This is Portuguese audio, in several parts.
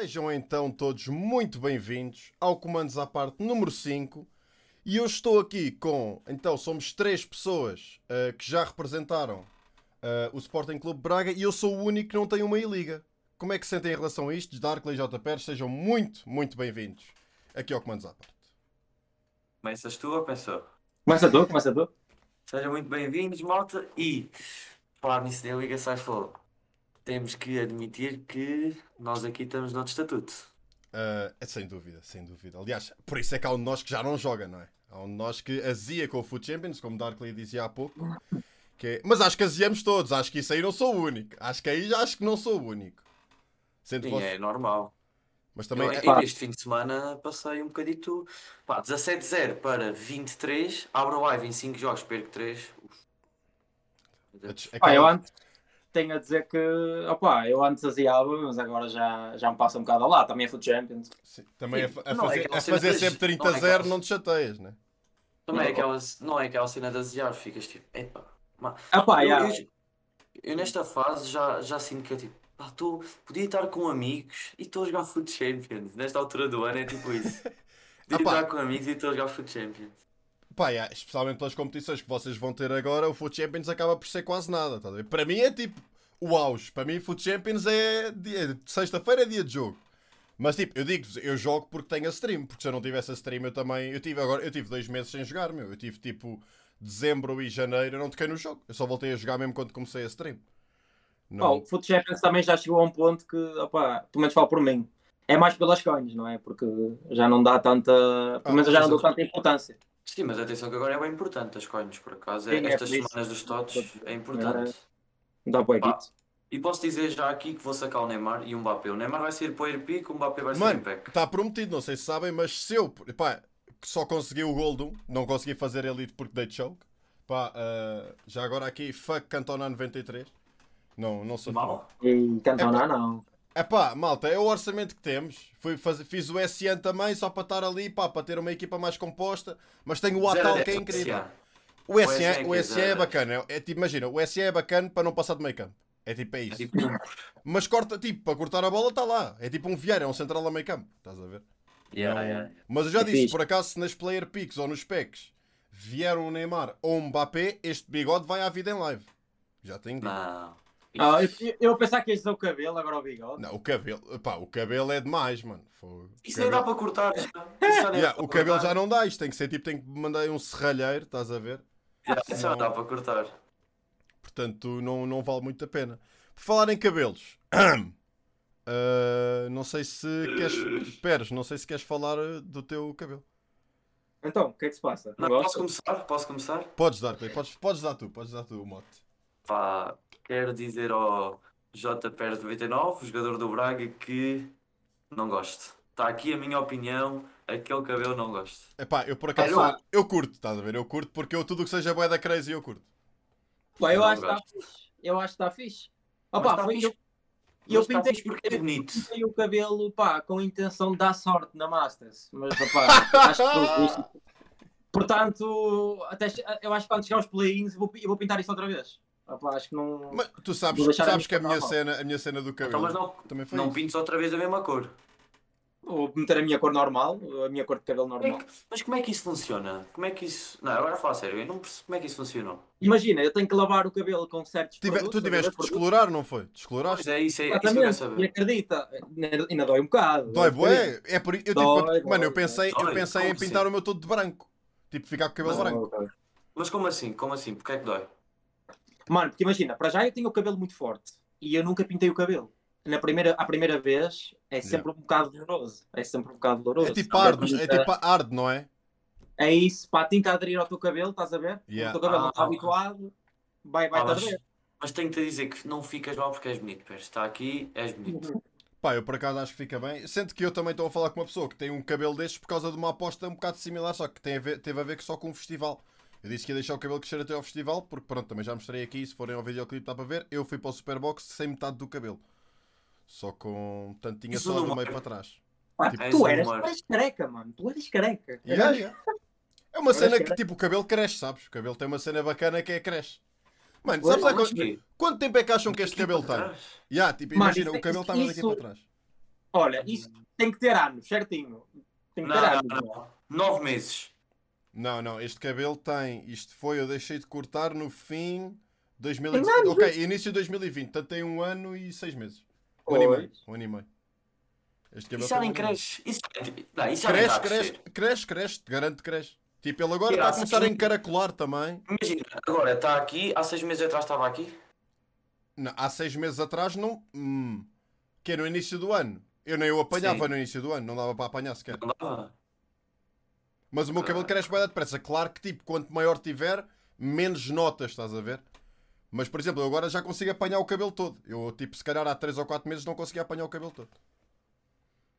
Sejam então todos muito bem-vindos ao Comandos à Parte número 5. E eu estou aqui com. Então, somos três pessoas uh, que já representaram uh, o Sporting Clube Braga e eu sou o único que não tem uma I-Liga. Como é que se sentem em relação a isto? Darkley e J. Pérez, sejam muito, muito bem-vindos aqui ao Comandos à Parte. Começas tu ou pensou? Começa tu, começa tu. Sejam muito bem-vindos, malta. E, falar nisso da Liga Sai Fogo, temos que admitir que nós aqui estamos noutro estatuto. Uh, é sem dúvida, sem dúvida. Aliás, por isso é que há um de nós que já não joga, não é? Há um de nós que azia com o Foot Champions, como Darkley dizia há pouco. Que é... Mas acho que aziamos todos, acho que isso aí não sou o único. Acho que aí já acho que não sou o único. Sendo Sim, você... é normal. Mas também. Eu, é... Este fim de semana passei um bocadito. Pá, 17-0 para 23. Abro o live em 5 jogos, perco 3. É ah, eu antes tenho a dizer que opa, eu antes aziava, mas agora já, já me passa um bocado lá. Também é Foot Champions. Sim, também Sim, a, a, fazer, é a fazer sempre 30 a 0 não te chateias, né? Também é aquela, não é aquela cena de aziar, ficas tipo, epá. Mas, eu, eu, eu, nesta fase já, já sinto que é tipo, pá, tô, podia estar com amigos e estou a jogar Foot Champions. Nesta altura do ano é tipo isso. Podia estar com amigos e estou a jogar Foot Champions. Pá, yeah, especialmente pelas competições que vocês vão ter agora, o Foot Champions acaba por ser quase nada. Tá Para mim é tipo o auge. Para mim, Foot Champions é dia... sexta-feira é dia de jogo. Mas tipo, eu digo eu jogo porque tenho a stream. Porque se eu não tivesse a stream, eu também. Eu tive agora, eu tive dois meses sem jogar, meu. Eu tive tipo dezembro e janeiro, eu não toquei no jogo. Eu só voltei a jogar mesmo quando comecei a stream. Não... Oh, o Foot Champions também já chegou a um ponto que, opa, pelo menos falo por mim. É mais pelas coins, não é? Porque já não dá tanta. Pelo menos ah, já não dou tanta importância. Sim, mas atenção que agora é bem importante as coins, por acaso. Sim, é, estas é semanas dos TOTS é importante. Dá para E posso dizer já aqui que vou sacar o Neymar e o Mbappé. O Neymar vai sair para o Airpick, o Mbappé vai sair em PEC. Está prometido, não sei se sabem, mas se eu pá, só consegui o Gold não consegui fazer Elite porque dei choke. Pá, uh, já agora aqui, fuck Cantona 93. Não, não sou Mal. Cantona é, não. É pá, malta, é o orçamento que temos. Fui fazer, fiz o SN também, só para estar ali, pá, para ter uma equipa mais composta. Mas tenho o Atal que é incrível. O SN, o SN é bacana. É, tipo, imagina, o SN é bacana para não passar de meio campo. É tipo, é isso. É tipo... Mas corta, tipo, para cortar a bola está lá. É tipo um Vieira, é um central a meio campo. Estás a ver? Yeah, yeah. Mas eu já disse, por acaso, se nas player picks ou nos packs vier um Neymar ou um Mbappé, este bigode vai à vida em live. Já tenho dito. Não. Ah, eu, eu pensar que este é o cabelo, agora o bigode. Não, o cabelo, pá, o cabelo é demais, mano. Foi, Isso nem dá para cortar. yeah, o cabelo cortar. já não dá, isto tem que ser tipo, tem que mandar um serralheiro, estás a ver? Não dá para cortar. Portanto, não, não vale muito a pena. Por falar em cabelos, uh, não sei se queres. Peres, não sei se queres falar uh, do teu cabelo. Então, o que é que se passa? Não, posso começar? Posso começar? Podes dar, podes, podes dar tu, podes dar tu o mote. Pá, quero dizer ao JPR99, jogador do Braga, que não gosto. Está aqui a minha opinião, aquele cabelo não gosto. Epá, eu por acaso, eu, eu curto, estás a ver? Eu curto porque eu tudo que seja boeda da crazy eu curto. Pá, eu, eu acho que está fixe. Eu acho que está fixe. Opa, tá foi fixe. Eu, eu pintei porque é bonito. Pintei o cabelo, pá, com a intenção de dar sorte na Masters. Mas, pá, acho que Portanto, até, eu acho que quando chegar aos play-ins eu vou, eu vou pintar isso outra vez. Opa, acho que não. Mas tu sabes, sabes que a minha, cena, a minha cena do cabelo. Então, mas não, também foi não pintes outra vez a mesma cor. Ou meter a minha cor normal, a minha cor de cabelo normal. É que, mas como é que isso funciona? Como é que isso. Não, agora fala sério, eu não percebo como é que isso funcionou. Imagina, eu tenho que lavar o cabelo com certos. Tive, produtos, tu tiveste que descolorar, não foi? Descoloraste? Pois é, isso é Exatamente, isso E acredita, ainda dói um bocado. Dói, bué. É por eu, tipo, dói, mano, eu pensei, dói, eu pensei em pintar assim? o meu todo de branco. Tipo, ficar com o cabelo mas, branco. Mas como assim? Como assim? Porquê é que dói? Mano, porque imagina, para já eu tenho o cabelo muito forte e eu nunca pintei o cabelo. Na primeira, a primeira vez é sempre yeah. um bocado doloroso. É sempre um bocado doloroso. É tipo arde, é tipo arde, não é? É isso, pá, tem que aderir ao teu cabelo, estás a ver? Yeah. O teu cabelo ah, não está habituado, vai, vai ah, mas, mas tenho-te a dizer que não ficas mal porque és bonito, Pérez. Está aqui, és bonito. Uhum. Pá, eu por acaso acho que fica bem. Sendo que eu também estou a falar com uma pessoa que tem um cabelo destes por causa de uma aposta um bocado similar, só que tem a ver, teve a ver só com um festival. Eu disse que ia deixar o cabelo crescer até ao festival, porque pronto, também já mostrei aqui, se forem ao videoclipe dá para ver. Eu fui para o Superbox sem metade do cabelo. Só com tantinha Isso só do meio para trás. Pá, tipo, tu, eras, tu eras careca, mano. Tu eras careca. Yeah, yeah. É uma cena que tipo o cabelo cresce, sabes? O cabelo tem uma cena bacana que é cresce. Mano, sabes quanto, quanto tempo é que acham que este cabelo tem? Yeah, tipo, imagina, Mano, o cabelo estava daqui para trás. Olha, isso tem que ter anos, certinho. Tem que Não, ter anos. não. Nove meses. Não, não, este cabelo tem. Isto foi, eu deixei de cortar no fim. Tem 2020. anos, Ok, início de 2020. Portanto, tem um ano e seis meses. Um e. Pois. Um ano e meio. Este Isso já nem cresce. Isso, não, isso já Cresce, cresce, cresce, cresce, te garanto que cresce. Tipo, ele agora está a há começar a encaracolar também. Imagina, agora está aqui, há seis meses atrás estava aqui. Não, há seis meses atrás, não. Hum, que é no início do ano. Eu nem o apanhava Sim. no início do ano, não dava para apanhar sequer. Não dava. Mas o meu Ah. cabelo cresce bem depressa. Claro que, tipo, quanto maior tiver, menos notas, estás a ver? Mas, por exemplo, eu agora já consigo apanhar o cabelo todo. Eu, tipo, se calhar há 3 ou 4 meses não conseguia apanhar o cabelo todo.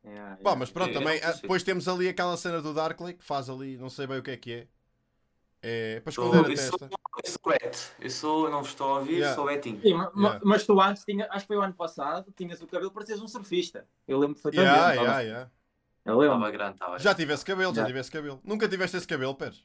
Yeah, Pá, yeah. mas pronto, Eu também. não ah, depois temos ali aquela cena do Darkley que faz ali, não sei bem o que é que é. É para esconder a eu, sou, testa. eu sou. Eu sou, não vos estou a ouvir, Yeah. sou Betinho. Sim, ma- ma- Yeah. mas tu antes, tinha, acho que foi o ano passado, tinhas o cabelo para seres um surfista. Eu lembro perfeitamente. Yeah, yeah, yeah. Eu lembro. Estava grande, estava Já tivesse cabelo, já Já. tivesse cabelo. Nunca tiveste esse cabelo, Pérez.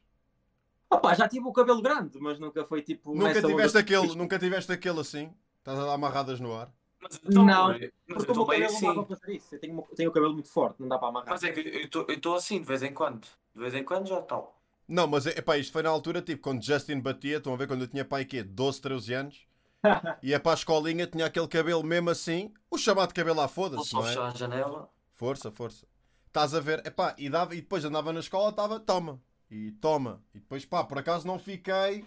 Opa, já tive o cabelo grande, mas nunca foi tipo. Nunca nessa tiveste aquele, nunca tiveste aquele assim. Estás a dar amarradas no ar. Mas, então, Não, mas eu Porque o estou meu meio cabelo não dá assim. para fazer isso. Eu tenho, eu tenho o cabelo muito forte, não dá para amarrar. Mas é que eu estou- eu assim de vez em quando. De vez em quando já tal. Não, mas epá, isto foi na altura, tipo, quando Justin batia, estão a ver quando eu tinha pai quê? 12, 13 anos. Ia para a escolinha, tinha aquele cabelo mesmo assim, o chamado cabelo à foda-se, só não é? fechar a janela. Força, força. Estás a ver, epá, e, dava, e depois andava na escola, estava, toma, e toma. E depois, pá, por acaso não fiquei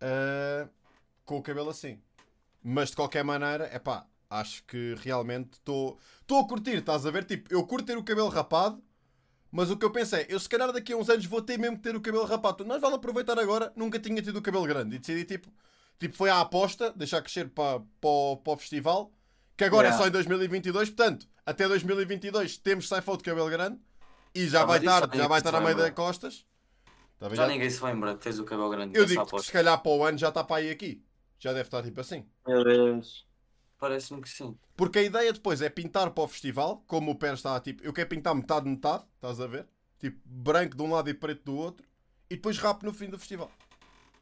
ah, com o cabelo assim. Mas de qualquer maneira, epá, acho que realmente estou a curtir, estás a ver? Tipo, eu curto ter o cabelo rapado, mas o que eu penso é, eu se calhar daqui a uns anos vou ter mesmo que ter o cabelo rapado. Nós vale aproveitar agora, nunca tinha tido o cabelo grande. E decidi, tipo, tipo foi a aposta, deixar crescer para, para, o, para o festival, que agora é Yeah. só em 2022, portanto, até 2022 temos Saifou de cabelo grande, e já Ah, vai estar, já vai estar a se meio lembra. das costas. Já Já- ninguém se lembra que tens o cabelo grande. Eu digo que se calhar para o ano já está para aí aqui. Já deve estar tipo assim. Meu Deus. Parece-me que sim. Porque a ideia depois é pintar para o festival, como o Pérez está tipo, eu quero pintar metade, metade, estás a ver? Tipo, branco de um lado e preto do outro, e depois rapo no fim do festival.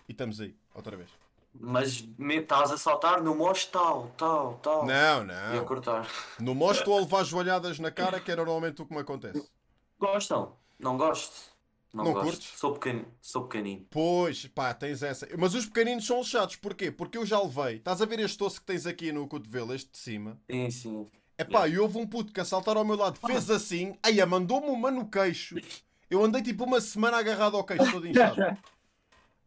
E estamos aí, outra vez. Mas me estás a saltar no mocho tal, tal, tal. Não, E a não. cortar. No mostro estou a levar joalhadas na cara, que é normalmente o que me acontece. Gostam? Não gosto. Não, Não gosto. curtes? Sou pequenino. Sou pequenino. Pois, pá, tens essa. Mas os pequeninos são chatos, porquê? Porque eu já levei. Estás a ver este osso que tens aqui no cotovelo, este de cima? Sim, sim. É pá, e houve um puto que a saltar ao meu lado fez assim, aí mandou-me uma no queixo. Eu andei tipo uma semana agarrado ao queixo todo inchado.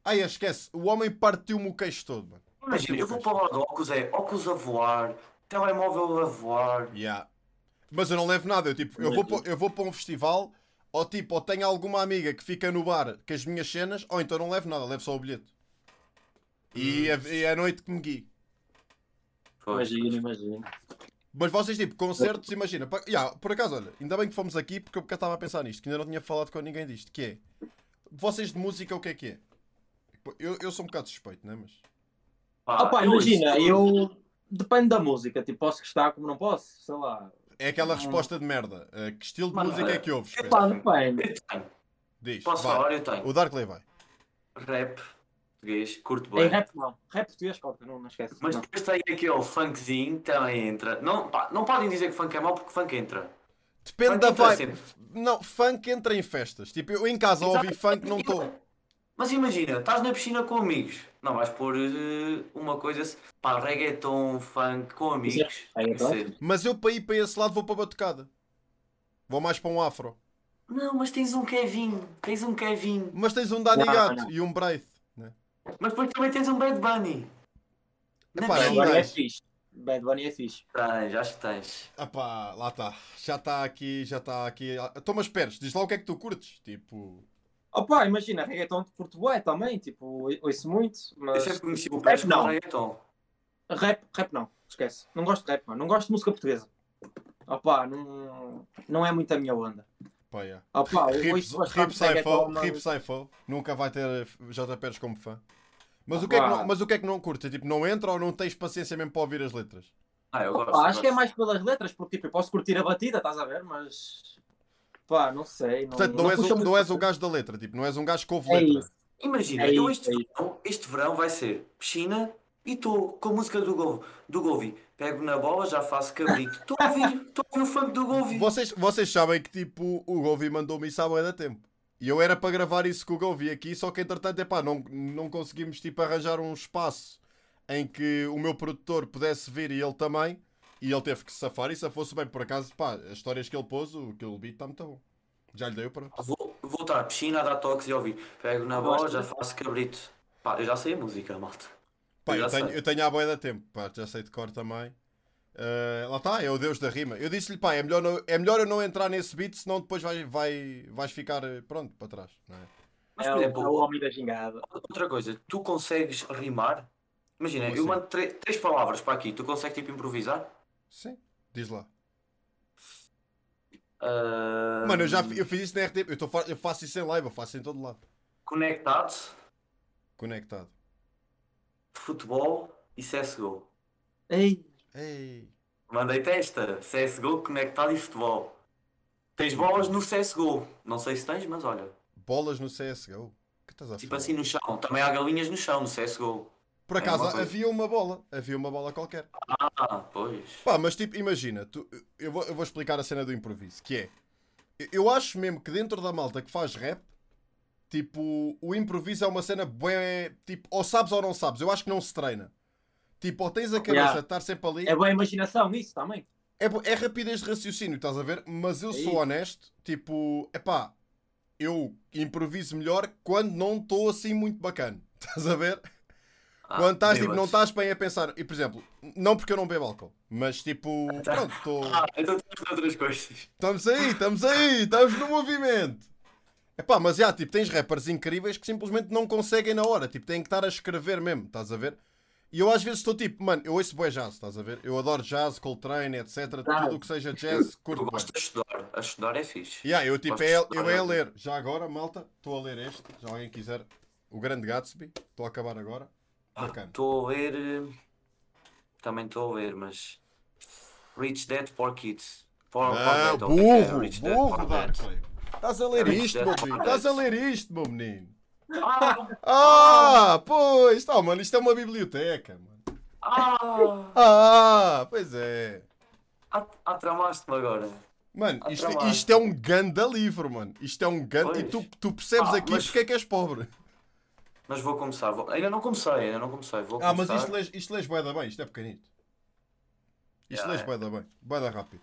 Ai, esquece, o homem partiu-me o queixo todo, mano. Imagina, eu vou para lá de óculos, é óculos a voar, telemóvel a voar. Yeah. Mas eu não levo nada, eu tipo, eu vou, pa- eu vou para um festival, ou tipo, ou tenho alguma amiga que fica no bar com as minhas cenas, ou então não levo nada, levo só o bilhete. E é, a noite que me guie. Pois. Imagina, imagina. Mas vocês, tipo, concertos, imagina. pa- Yeah, por acaso, olha, ainda bem que fomos aqui porque eu estava a pensar nisto, que ainda não tinha falado com ninguém disto. Que é, vocês de música, o que é que é? Eu, eu sou um bocado suspeito, não é? Mas. Pá, Opa, eu imagina, eu. Depende da música, tipo, posso gostar como não posso, sei lá. É aquela resposta de merda. Uh, que estilo de Mano, música é é- que ouves? Pedro? Pá, tenho. Diz. Posso vai. falar? Eu tenho. O Darkley vai. Rap, português, curto Em bem. rap não. Rap português, corta, não, não esquece. Mas não. depois tem aquele funkzinho, também entra. Não, pá, não podem dizer que funk é mau porque funk entra. Depende Funk da vibe. sempre. Não, funk entra em festas. Tipo, eu em casa Exato. funk não estou. Mas imagina, estás na piscina com amigos. Não vais pôr eh, uma coisa, pá, reggaeton, funk com amigos. é que ser. Mas eu para ir para esse lado vou para a batucada. Vou mais para um afro. Não, mas tens um Kevin, tens um Kevin. Mas tens um Danny Não, Gato e um Braith. Né? Mas depois também tens um Bad Bunny. Na Epá, Bad não Bunny é fixe. Bad Bunny é fixe. Tens, acho que tens. Ah pá, lá está. Já está aqui, já está aqui. Então, mas esperes, diz lá o que é que tu curtes. Tipo. Opa, imagina, reggaeton de Porto Bué também, tipo, ouço muito, Eu mas sempre conheci o Rap não. reggaeton. rap, rap não, esquece. Não gosto de rap, mano. Não gosto de música portuguesa. Opa, não, não é muito a minha onda. Pá, yeah. Opa, eu Rip, ouço Rip bastante reggaeton, Rip Saifo. Nunca vai ter J. Pérez como fã. Mas, Ah, o que é que não, mas o que é que não curtes? É tipo, não entra ou não tens paciência mesmo para ouvir as letras? Ah, eu Opa, gosto. acho que é gosto. mais pelas letras, porque tipo, eu posso curtir a batida, estás a ver? Mas pá, não sei. Não, Portanto, não, és, puxa o, não és o gajo da letra, tipo, não és um gajo que ouve É letra. isso. Imagina, É eu este, é verão, este verão vai ser piscina e estou com a música do, Gol, do Golvi. pego na bola, já faço cabrito. Estou a ouvir, estou a ouvir o funk do Govi. Vocês, vocês sabem que tipo o Govi mandou-me isso há bué da tempo. E eu era para gravar isso com o Govi aqui, só que entretanto, epá, não, não conseguimos tipo arranjar um espaço em que o meu produtor pudesse vir e ele também. E ele teve que safar e se fosse bem por acaso, pá, as histórias que ele pôs, o que ele beat está muito bom. Já lhe dei o pronto. Vou, vou estar à piscina a dar toques e ouvir. Pego na bola, já faço cabrito. Pá, eu já sei a música, malta. Pá, eu, já tenho, eu tenho a boia da tempo, pá, já sei de cor também. Uh, lá está, é o Deus da rima. Eu disse-lhe, pá, é melhor, não- é melhor eu não entrar nesse beat, senão depois vai, vai, vais ficar, eh, pronto, para trás. Não é? Mas, é, por o- exemplo, é o homem da gingada. outra coisa, tu consegues rimar? Imagina, Como eu assim? mando três palavras para aqui, tu consegues tipo improvisar? Sim, diz lá. Ah, Mano, eu já eu fiz isso na RTP, eu, tô, eu faço isso em live, eu faço em todo lado. Conectado, Conectado. futebol e CSGO. Ei, Ei. Mandei testa, CSGO, conectado e futebol. Tens bolas no CSGO. Não sei se tens, mas olha. Bolas no CSGO. Que estás a Tipo falar? assim no chão. Também há galinhas no chão no CSGO. Por é acaso coisa. havia uma bola, havia uma bola qualquer. Ah, pois. Pá, mas tipo, imagina, tu- eu, vou, eu vou explicar a cena do improviso, que é, eu- acho mesmo que dentro da malta que faz rap, tipo, o improviso é uma cena bué, tipo, ou sabes ou não sabes, eu acho que não se treina. Tipo, ou tens a cabeça Yeah. de estar sempre ali, é boa imaginação nisso também. é, é rapidez de raciocínio, estás a ver? Mas eu É sou isso. honesto, tipo, epá, eu improviso melhor quando não estou assim muito bacana, estás a ver? Ah, Quando estás, tipo, não estás bem a pensar, e por exemplo, não porque eu não bebo álcool, mas tipo, pronto, estou... Ah, então tens outras coisas. Estamos aí, estamos aí, estamos no movimento. Epá, mas já, tipo, tens rappers incríveis que simplesmente não conseguem na hora. Tipo, têm que estar a escrever mesmo, estás a ver? E eu às vezes estou tipo, mano, eu ouço bué jazz, estás a ver? Eu adoro jazz, Coltrane, etc. Tudo o que seja jazz, Tu curto bué. gostas de estudar. A estudar é fixe. Yeah, eu tipo, Gosto é, eu é a é. ler. Já agora, malta, estou a ler este. Já alguém quiser. O Grande Gatsby. Estou a acabar agora. Estou a ver. eh, Também estou a ver, mas. Rich Dad Poor Kids. Poor, Ah, Poor é é? burro, Rich Dad, burro, Dad. Darkley. Estás a ler Rich isto, meu menino. Estás a ler isto, meu menino. Ah, Ah, pois, tá, mano, isto é uma biblioteca, mano. ah, Ah, pois é. ah, ah, tramaste-me agora. Mano, Ah, isto, isto é um ganda livro, mano. Isto é um ganda. E tu, tu percebes Ah, aqui mas- porque é que és pobre. Mas vou começar. vou- Ainda não comecei, ainda não comecei. Vou Ah, mas começar. isto lês, isto lês bué da bem, isto é pequenito. Isto Yeah, lês é. bué da bem, bué da rápido.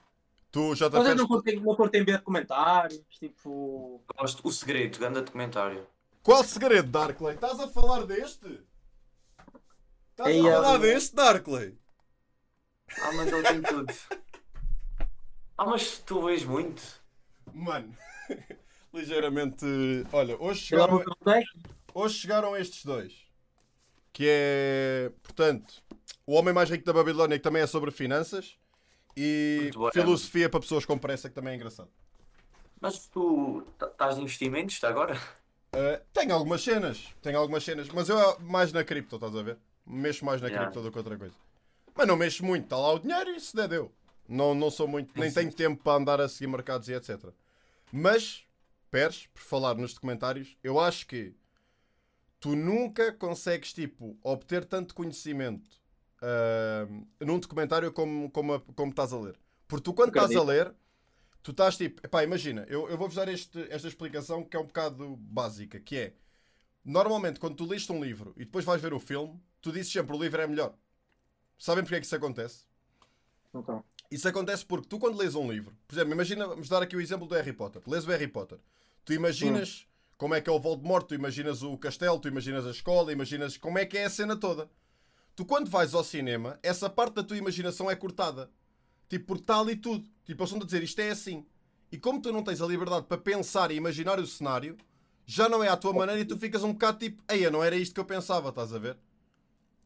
Tu já te não apenas... curtem, não curtem ver comentários, tipo. Gosto. O segredo, grande documentário. Qual segredo, Darkley? Estás a falar deste? Estás Ei, a falar eu- deste, Darkley? Ah, mas ele tem tudo. Ah, mas tu vês muito. Mano, ligeiramente... Olha, hoje sei Hoje chegaram estes dois. Que é, portanto, O Homem Mais Rico da Babilónia, que também é sobre finanças. E filosofia para pessoas com pressa, que também é engraçado. Mas tu estás de investimentos agora? Uh, tenho algumas cenas, tenho algumas cenas, mas eu é mais na cripto, estás a ver? Mexo mais na Yeah. cripto do que outra coisa. Mas não mexo muito, está lá o dinheiro e se der deu. Não, não sou muito, nem tenho tempo para andar a seguir mercados e etc. Mas, Pérez, por falar nos documentários, eu acho que tu nunca consegues, tipo, obter tanto conhecimento ah, num documentário como, como, como estás a ler. Porque tu, quando estás a ler, tu estás tipo, epá, imagina, eu, eu vou-vos dar este, esta explicação que é um bocado básica, que é, normalmente quando tu lês um livro e depois vais ver o filme, tu dizes sempre o livro é melhor. Sabem porque é que isso acontece? Então, Isso acontece porque tu quando lês um livro, por exemplo, imagina, vamos dar aqui o exemplo do Harry Potter. Lês o Harry Potter. Tu imaginas como é que é o Voldemort, tu imaginas o castelo, tu imaginas a escola, imaginas como é que é a cena toda. Tu quando vais ao cinema, essa parte da tua imaginação é cortada. Tipo, porque está ali tudo. Tipo, eles estão a dizer isto é assim. E como tu não tens a liberdade para pensar e imaginar o cenário, já não é à tua maneira e tu ficas um bocado tipo, eia, não era isto que eu pensava, estás a ver?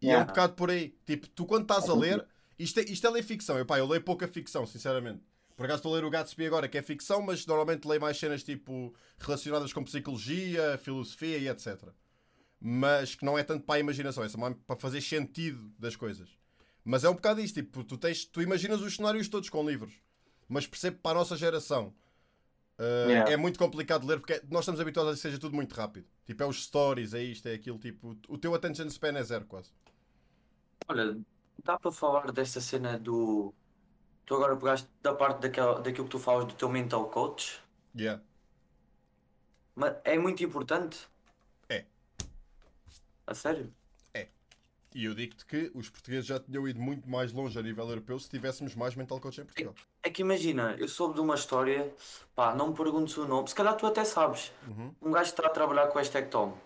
E é um Yeah. bocado por aí. Tipo, tu quando estás a ler, isto é, isto é ler ficção. Eu, pá, eu leio pouca ficção, sinceramente. Por acaso estou a ler o Gatsby agora, que é ficção, mas normalmente leio mais cenas tipo relacionadas com psicologia, filosofia e etc. Mas que não é tanto para a imaginação, é só para fazer sentido das coisas. Mas é um bocado isto, tipo, tu, tens, tu imaginas os cenários todos com livros, mas percebo para a nossa geração uh, Yeah. é muito complicado de ler porque nós estamos habituados a que seja tudo muito rápido. Tipo, é os stories, é isto, é aquilo, tipo, o teu attention span é zero quase. Olha, dá para falar dessa cena do. Tu agora pegaste da parte daquela, daquilo que tu falas do teu mental coach, Yeah. mas é muito importante. É. A sério? E eu digo-te que os portugueses já tinham ido muito mais longe a nível europeu se tivéssemos mais mental coach em Portugal. É que imagina, eu soube de uma história, pá, não me perguntes o nome, se calhar tu até sabes. Uhum. Um gajo que está a trabalhar com este Tom.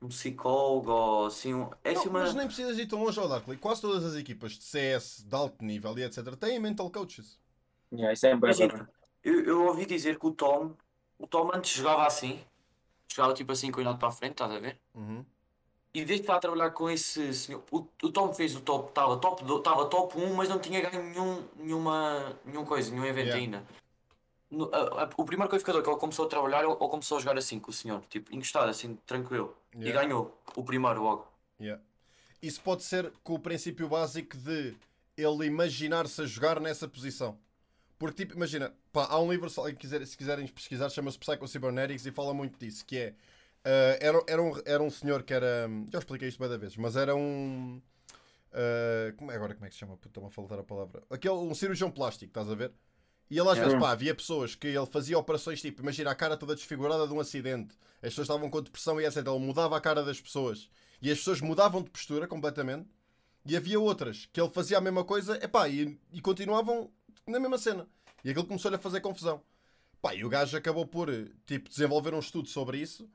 Um psicólogo ou assim. um- É assim Não, uma. Mas nem precisas ir tão longe ao Darkly. Quase todas as equipas de CS de alto nível e etc. têm mental coaches. Yeah, isso é. Imagina, eu, eu ouvi dizer que o Tom, o Tom antes jogava assim, jogava tipo assim, com o olhado para a frente, estás a ver? Uhum. E desde que está a trabalhar com esse senhor, o, o Tom fez o top, estava top, estava top 1, mas não tinha ganho nenhum, nenhuma, nenhum coisa, nenhum evento Yeah. ainda. No- a- a- o primeiro qualificador que ele começou a trabalhar, ele, ele começou a jogar assim com o senhor, tipo, encostado, assim, tranquilo. E Yeah. ganhou o primeiro logo. Yeah. Isso pode ser com o princípio básico de ele imaginar-se a jogar nessa posição. Porque, tipo, imagina, pá, há um livro, se, alguém quiser- se quiserem pesquisar, chama-se Psycho Cybernetics e fala muito disso, que é, ah, era, era, um, era um senhor que era, já expliquei isto várias vezes, mas era um, ah, como é agora, como é que se chama? Puta, Está-me a faltar a palavra. Aquele, um cirurgião plástico, estás a ver? E ele às vezes, Yeah. pá, havia pessoas que ele fazia operações, tipo, imagina a cara toda desfigurada de um acidente, as pessoas estavam com depressão e etc. Ele mudava a cara das pessoas e as pessoas mudavam de postura completamente. E havia outras que ele fazia a mesma coisa epá, e, e continuavam na mesma cena. E aquilo começou-lhe a fazer confusão. Pá, e o gajo acabou por tipo, desenvolver um estudo sobre isso.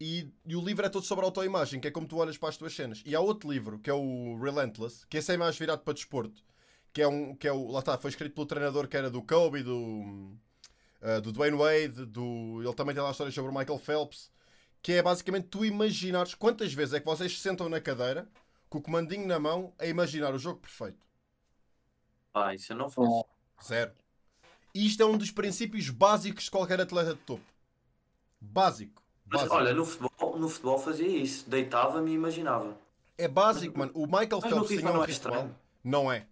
E, e o livro é todo sobre autoimagem, que é como tu olhas para as tuas cenas. E há outro livro, que é o Relentless, que esse é mais virado para desporto. Que é um. Que é o, lá está, foi escrito pelo treinador que era do Kobe, do. ah, do Dwayne Wade, do. Ele também tem lá histórias sobre o Michael Phelps. Que é basicamente tu imaginares quantas vezes é que vocês se sentam na cadeira com o comandinho na mão a imaginar o jogo perfeito. Pá, isso eu não faço. Zero. E isto é um dos princípios básicos de qualquer atleta de topo. Básico. Mas Básico. olha, no futebol, no futebol fazia isso, deitava-me e imaginava. É básico, mano. O Michael Mas Phelps tinha um não é ritual. estranho. Não é.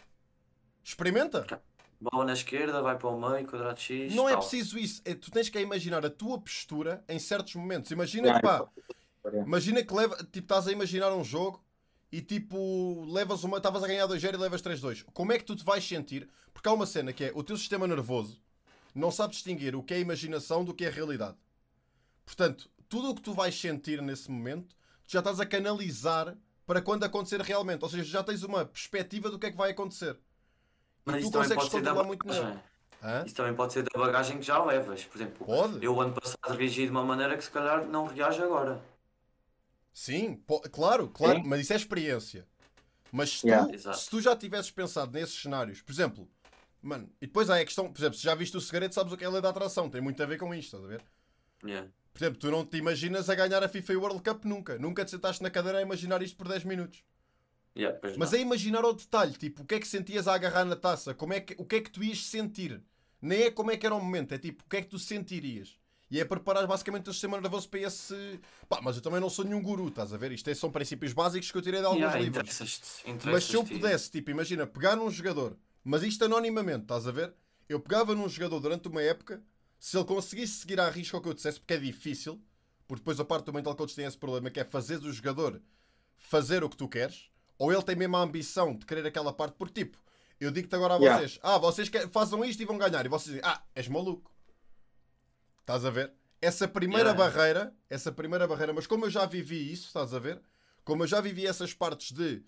Experimenta. Bola na esquerda, vai para o meio, quadrado X. Não é tal. preciso isso. É, tu tens que imaginar a tua postura em certos momentos. Imagina que pá, imagina que leva, tipo, estás a imaginar um jogo e tipo, levas uma, estavas a ganhar 2-0 e levas 3-2. Como é que tu te vais sentir? Porque há uma cena que é o teu sistema nervoso não sabe distinguir o que é imaginação do que é realidade. Portanto, tudo o que tu vais sentir nesse momento, tu já estás a canalizar para quando acontecer realmente. Ou seja, já tens uma perspectiva do que é que vai acontecer. Mas tu isso também consegues pode ser da controlar muito melhor. bagagem. Hã? Isso também pode ser da bagagem que já levas. Por exemplo, Pode? eu ano passado reagi de uma maneira que se calhar não reage agora. Sim, claro, claro, Sim. mas isso é experiência. Mas se tu, Yeah. Exato. se tu já tivesses pensado nesses cenários, por exemplo, mano, e depois há a questão, por exemplo, se já viste o segredo, sabes o que é a lei da atração, tem muito a ver com isto, estás a ver? Yeah. Por exemplo, tu não te imaginas a ganhar a FIFA e o World Cup nunca. Nunca te sentaste na cadeira a imaginar isto por 10 minutos. Yeah, Mas não. é imaginar ao detalhe, tipo, o que é que sentias a agarrar na taça, como é que, o que é que tu ias sentir. Nem é como é que era o momento, é tipo, o que é que tu sentirias. E é preparar basicamente o sistema nervoso para esse. Pá, mas eu também não sou nenhum guru, estás a ver? Isto é- são princípios básicos que eu tirei de alguns Yeah, livros. interessas-te- Mas se eu pudesse, tipo, imagina, pegar num jogador, mas isto anonimamente, estás a ver? Eu pegava num jogador durante uma época, se ele conseguisse seguir à risca o que eu dissesse, porque é difícil, porque depois a parte do mental coach tem esse problema, que é fazer o jogador fazer o que tu queres, ou ele tem mesmo a ambição de querer aquela parte, porque tipo, eu digo-te agora a Yeah. vocês, ah, vocês façam isto e vão ganhar, e vocês dizem, ah, és maluco. Estás a ver? Essa primeira Yeah. barreira, essa primeira barreira, mas como eu já vivi isso, estás a ver? Como eu já vivi essas partes de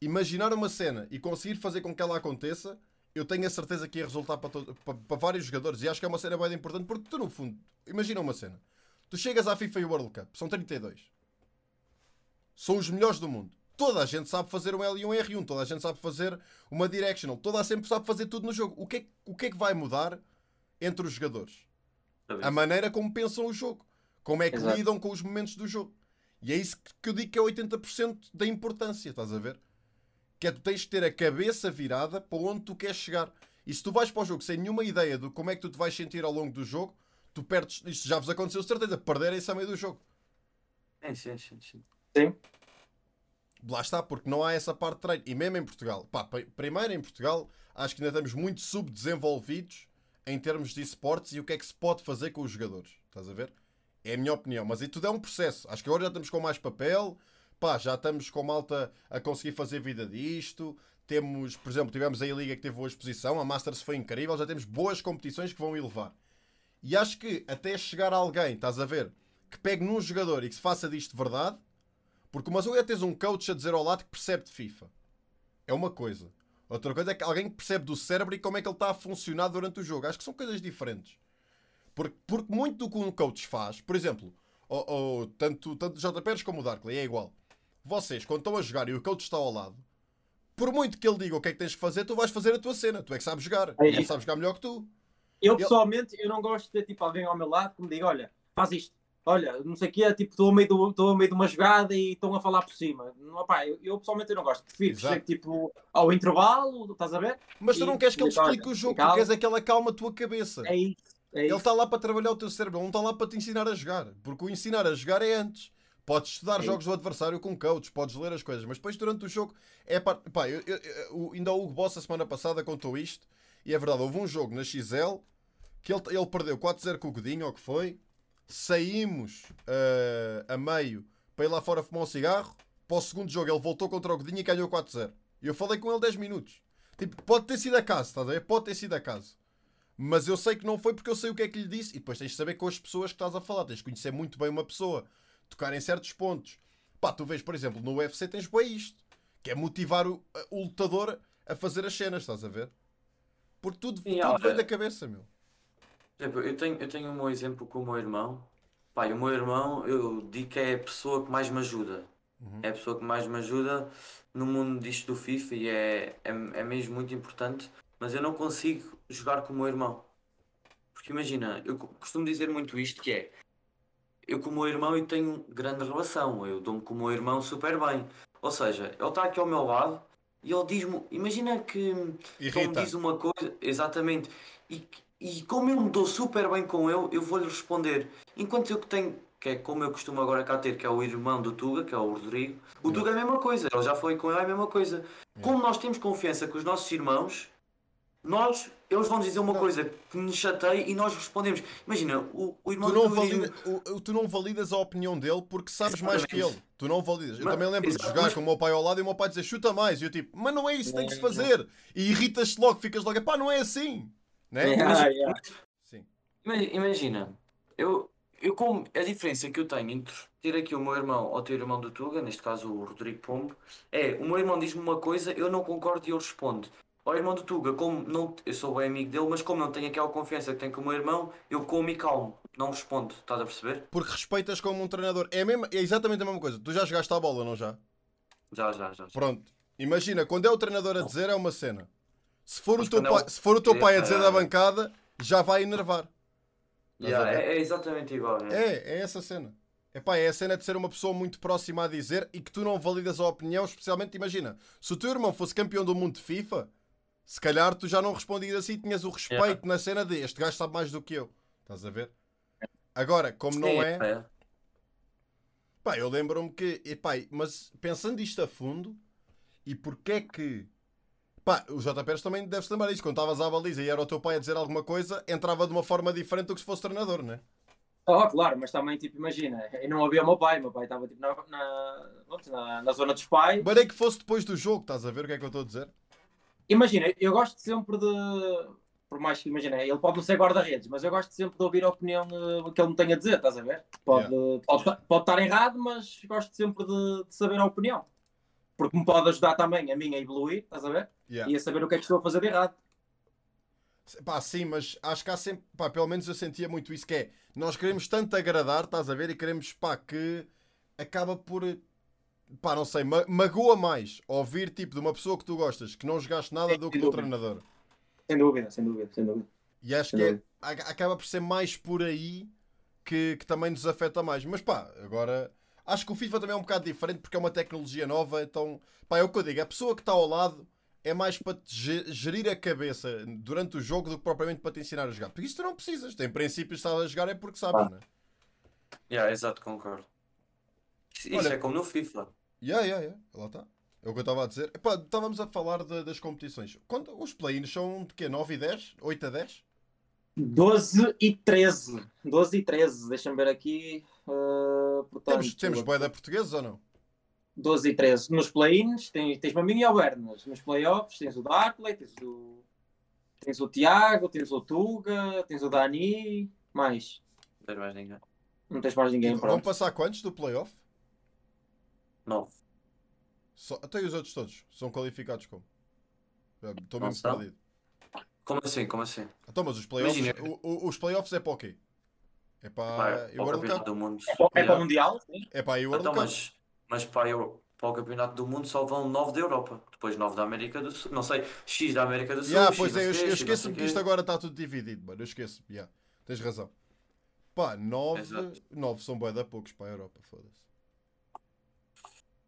imaginar uma cena e conseguir fazer com que ela aconteça, eu tenho a certeza que ia resultar para, todo- para, para vários jogadores. E acho que é uma cena bem importante porque tu, no fundo, imagina uma cena. Tu chegas à FIFA e World Cup, são 32. São os melhores do mundo. Toda a gente sabe fazer um L e um R1, toda a gente sabe fazer uma directional, toda a gente sabe fazer tudo no jogo. O que é, que- o que, é que vai mudar entre os jogadores? A maneira como pensam o jogo, como é que Exato. lidam com os momentos do jogo. E é isso que- eu digo que é 80% da importância, estás a ver? Que é tu tens que ter a cabeça virada para onde tu queres chegar. E se tu vais para o jogo sem nenhuma ideia de como é que tu te vais sentir ao longo do jogo, tu perdes. Isto já vos aconteceu, de certeza, perderem-se a meio do jogo. Sim, sim, sim, sim. Lá está, porque não há essa parte de treino. E mesmo em Portugal, pá, pri- primeiro em Portugal, acho que ainda estamos muito subdesenvolvidos em termos de esportes e o que é que se pode fazer com os jogadores. Estás a ver? É a minha opinião. Mas isso tudo é um processo. Acho que agora já estamos com mais papel, pá, já estamos com malta a conseguir fazer vida disto. Temos, por exemplo, tivemos aí a Liga que teve boa exposição, a Masters foi incrível, já temos boas competições que vão elevar. E acho que até chegar alguém, estás a ver, que pegue num jogador e que se faça disto verdade, porque uma coisa é teres um coach a dizer ao lado que percebe de FIFA. É uma coisa. Outra coisa é que alguém que percebe do cérebro e como é que ele está a funcionar durante o jogo. Acho que são coisas diferentes. Porque, porque muito do que um coach faz, por exemplo, ou, ou, tanto, tanto o J. Pérez como o Darkley, é igual. Vocês, quando estão a jogar e o coach está ao lado, por muito que ele diga o que é que tens que fazer, tu vais fazer a tua cena. Tu é que sabes jogar. É ele sabe jogar melhor que tu. Eu pessoalmente, eu não gosto de ter tipo, alguém ao meu lado que me diga, olha, faz isto. Olha, não sei o que é, tipo, estou ao, meio do, estou ao meio de uma jogada e estão a falar por cima. Não, eu, eu pessoalmente eu não gosto. Prefiro chegue tipo ao intervalo, estás a ver? Mas tu não queres que ele explique o jogo, tu queres aquela calma a tua cabeça. É isso. É ele está lá para trabalhar o teu cérebro, ele não está lá para te ensinar a jogar. Porque o ensinar a jogar é antes. Podes estudar é jogos do adversário com coach, podes ler as coisas, mas depois durante o jogo é pá, pá eu, eu, eu, ainda o Hugo Boss a semana passada contou isto e é verdade, houve um jogo na XL que ele, ele perdeu 4-0 com o Godinho, ou o que foi, saímos uh, a meio para ir lá fora fumar um cigarro, para o segundo jogo ele voltou contra o Godinho e ganhou 4-0. E eu falei com ele 10 minutos. Tipo, pode ter sido acaso, estás a ver? Pode ter sido acaso. Mas eu sei que não foi porque eu sei o que é que lhe disse. E depois tens de saber com as pessoas que estás a falar. Tens de conhecer muito bem uma pessoa tocar em certos pontos. Pá, tu vês, por exemplo, no UFC tens bem isto, que é motivar o, o lutador a fazer as cenas, estás a ver? Porque tudo, Sim, tudo vem da cabeça, meu. Eu tenho, eu tenho um bom exemplo com o meu irmão. Pai, o meu irmão, eu digo que é a pessoa que mais me ajuda. Uhum. É a pessoa que mais me ajuda no mundo disto do FIFA e é, é, é mesmo muito importante. Mas eu não consigo jogar com o meu irmão. Porque imagina, eu costumo dizer muito isto que é eu com o meu irmão eu tenho grande relação, eu dou-me com o meu irmão super bem. Ou seja, ele está aqui ao meu lado e ele diz-me, imagina que, que ele me diz uma coisa, exatamente, e, e como eu me dou super bem com ele, eu vou-lhe responder. Enquanto eu que tenho, que é como eu costumo agora cá ter, que é o irmão do Tuga, que é o Rodrigo, o Tuga é a mesma coisa, ele já foi com ele, é a mesma coisa. Como nós temos confiança com os nossos irmãos, nós, eles vão dizer uma não. coisa que nos chateia e nós respondemos. Imagina, o, o irmão tu não, valida, o, tu não validas a opinião dele porque sabes Exatamente. mais que ele. Tu não validas. Eu mas, também lembro de jogar com o meu pai ao lado e o meu pai dizer chuta mais. E eu tipo, mas não é isso que tem que se fazer. E irritas-te logo, ficas logo, pá, não é assim. Né? Yeah, yeah. Sim. Imagina, eu, eu como a diferença que eu tenho entre ter aqui o meu irmão ou ter o irmão do Tuga, neste caso o Rodrigo Pombo, é o meu irmão diz-me uma coisa, eu não concordo e eu respondo. Ao irmão do Tuga, como não, eu sou bem amigo dele, mas como não tenho aquela confiança que tenho com o meu irmão, eu como e calmo, não respondo, estás a perceber? Porque respeitas como um treinador. É, mesmo, é exatamente a mesma coisa. Tu já jogaste a bola, não já? Já, já, já. Pronto. Imagina, quando é o treinador a dizer, é uma cena. Se for, o teu, pai, se for o teu pai a dizer da bancada, já vai enervar. Yeah, é, é, exatamente igual. É. é, é essa cena. Epá, é a cena de ser uma pessoa muito próxima a dizer e que tu não validas a opinião, especialmente, imagina, se o teu irmão fosse campeão do mundo de FIFA, se calhar tu já não respondias assim, tinhas o respeito yeah. na cena de este gajo sabe mais do que eu. Estás a ver? Agora, como Sim, não é. é. Pá, eu lembro-me que. Epá, mas pensando isto a fundo, e porque é que. Pá, o J. Pérez também deve-se lembrar disso. Quando estavas à baliza e era o teu pai a dizer alguma coisa, entrava de uma forma diferente do que se fosse treinador, não é? Oh, claro, mas também, tipo, imagina, eu não havia o meu pai, meu pai estava tipo, na, na, na, na zona dos pais. Mas é que fosse depois do jogo, estás a ver o que é que eu estou a dizer? Imagina, eu gosto sempre de. Por mais que, imagina, ele pode não ser guarda-redes, mas eu gosto sempre de ouvir a opinião uh, que ele me tem a dizer, estás a ver? Pode, yeah. pode, pode, estar errado, mas gosto sempre de, de, saber a opinião. Porque me pode ajudar também a mim a evoluir, estás a ver? Yeah. E a saber o que é que estou a fazer de errado. Pá, sim, mas acho que há sempre, pá, pelo menos eu sentia muito isso, que é, nós queremos tanto agradar, estás a ver, e queremos, pá, que acaba por pá, não sei, magoa mais ouvir tipo de uma pessoa que tu gostas que não jogaste nada do que do treinador. Sem dúvida, sem dúvida, sem dúvida. E acho sem que é, acaba por ser mais por aí que, que também nos afeta mais. Mas pá, agora acho que o FIFA também é um bocado diferente porque é uma tecnologia nova. Então, pá, é o que eu digo: a pessoa que está ao lado é mais para te gerir a cabeça durante o jogo do que propriamente para te ensinar a jogar. Porque isso tu não precisas. Tem princípios, estás a jogar é porque sabes, ah. não é? Yeah, exato, concordo. Isso Olha, é como no FIFA. Yeah, yeah, yeah. Lá está. É o que eu estava a dizer. Epá, estávamos a falar de, das competições. Quando, os play-ins são de quê? 9 e 10? 8 a 10? 12 e 13. 12 e 13. Deixa-me ver aqui. Uh, portanto, temos temos boeda portugueses ou não? 12 e 13. Nos play-ins tens, tens para mim e ao Bernas. Nos playoffs tens o Darkley, tens o, tens o Tiago, tens o Tuga, tens o Dani, mais. Não tens mais ninguém. Não tens mais ninguém, Vão pronto. passar quantos do playoff? Nove. Só... Até os outros todos são qualificados como? Estou mesmo são. perdido. Como assim? Como assim? Então, mas os playoffs, Imagina- o- o- os playoffs é para o quê? É para é a para o World campeonato Cup? do mundo. É para, é para o Mundial? sim. É para World Então, Cup. mas, mas para, eu- para o campeonato do mundo só vão 9 da Europa. Depois 9 da América do Sul. Não sei, X da América do Sul. Yeah, X pois é, eu, eu esqueço-me que isto agora está tudo dividido, mano. Eu esqueço. Yeah. Tens razão. Pá, 9, Exato. 9 são bué da poucos para a Europa, foda-se.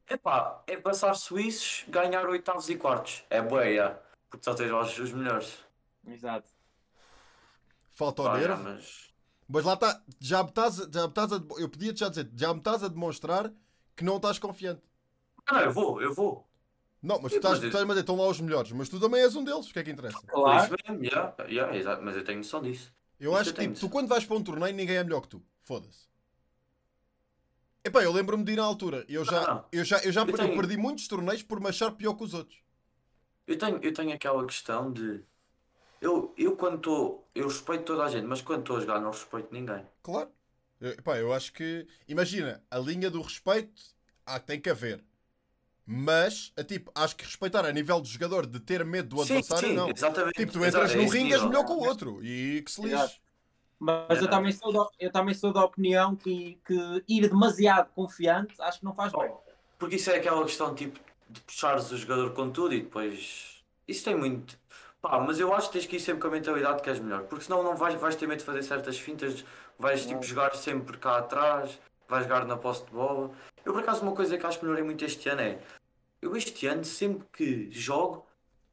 Epá, é passar suíços, ganhar oitavos e quartos. É yeah, porque só tens os, melhores. Exato. Falta o Pá, nervo. mas... Mas lá está, já me estás, a- já me estás a, eu podia-te já dizer, já me estás a demonstrar que não estás confiante. Não, eu vou, eu vou. Não, mas tu estás, mas tu eu- estás a dizer, estão lá os melhores, mas tu também és um deles, o que é que interessa? Claro. isso mesmo, yeah, yeah, exato, mas eu tenho noção disso. Eu acho que tipo, tu quando vais para um torneio ninguém é melhor que tu. Foda-se. Epá, eu lembro-me de ir na altura. Eu já, Não, não. eu já, eu já Eu per- eu tenho- perdi muitos torneios por me achar pior que os outros. Eu tenho, eu tenho aquela questão de. Eu, eu quando estou. Eu respeito toda a gente, mas quando estou a jogar não respeito ninguém. Claro. Eu, epá, eu acho que. Imagina, a linha do respeito ah, tem que haver. Mas, a, tipo, acho que respeitar a nível de jogador de ter medo do Sim, adversário, sim, não. exatamente. Tipo, tu entras no ringue és melhor que o outro. E que se lixe. Exato. Mas eu É. também, sou da, eu também sou da opinião que, que ir demasiado confiante acho que não faz bem. Porque isso é aquela questão tipo de puxares o jogador com tudo e depois. Isso tem muito. Pá, mas eu acho que tens que ir sempre com a mentalidade que és melhor. Porque senão não vais, vais ter medo de fazer certas fintas, vais tipo jogar sempre cá atrás, vais jogar na posse de bola. Eu por acaso uma coisa que acho que melhorei muito este ano é. Eu este ano, sempre que jogo,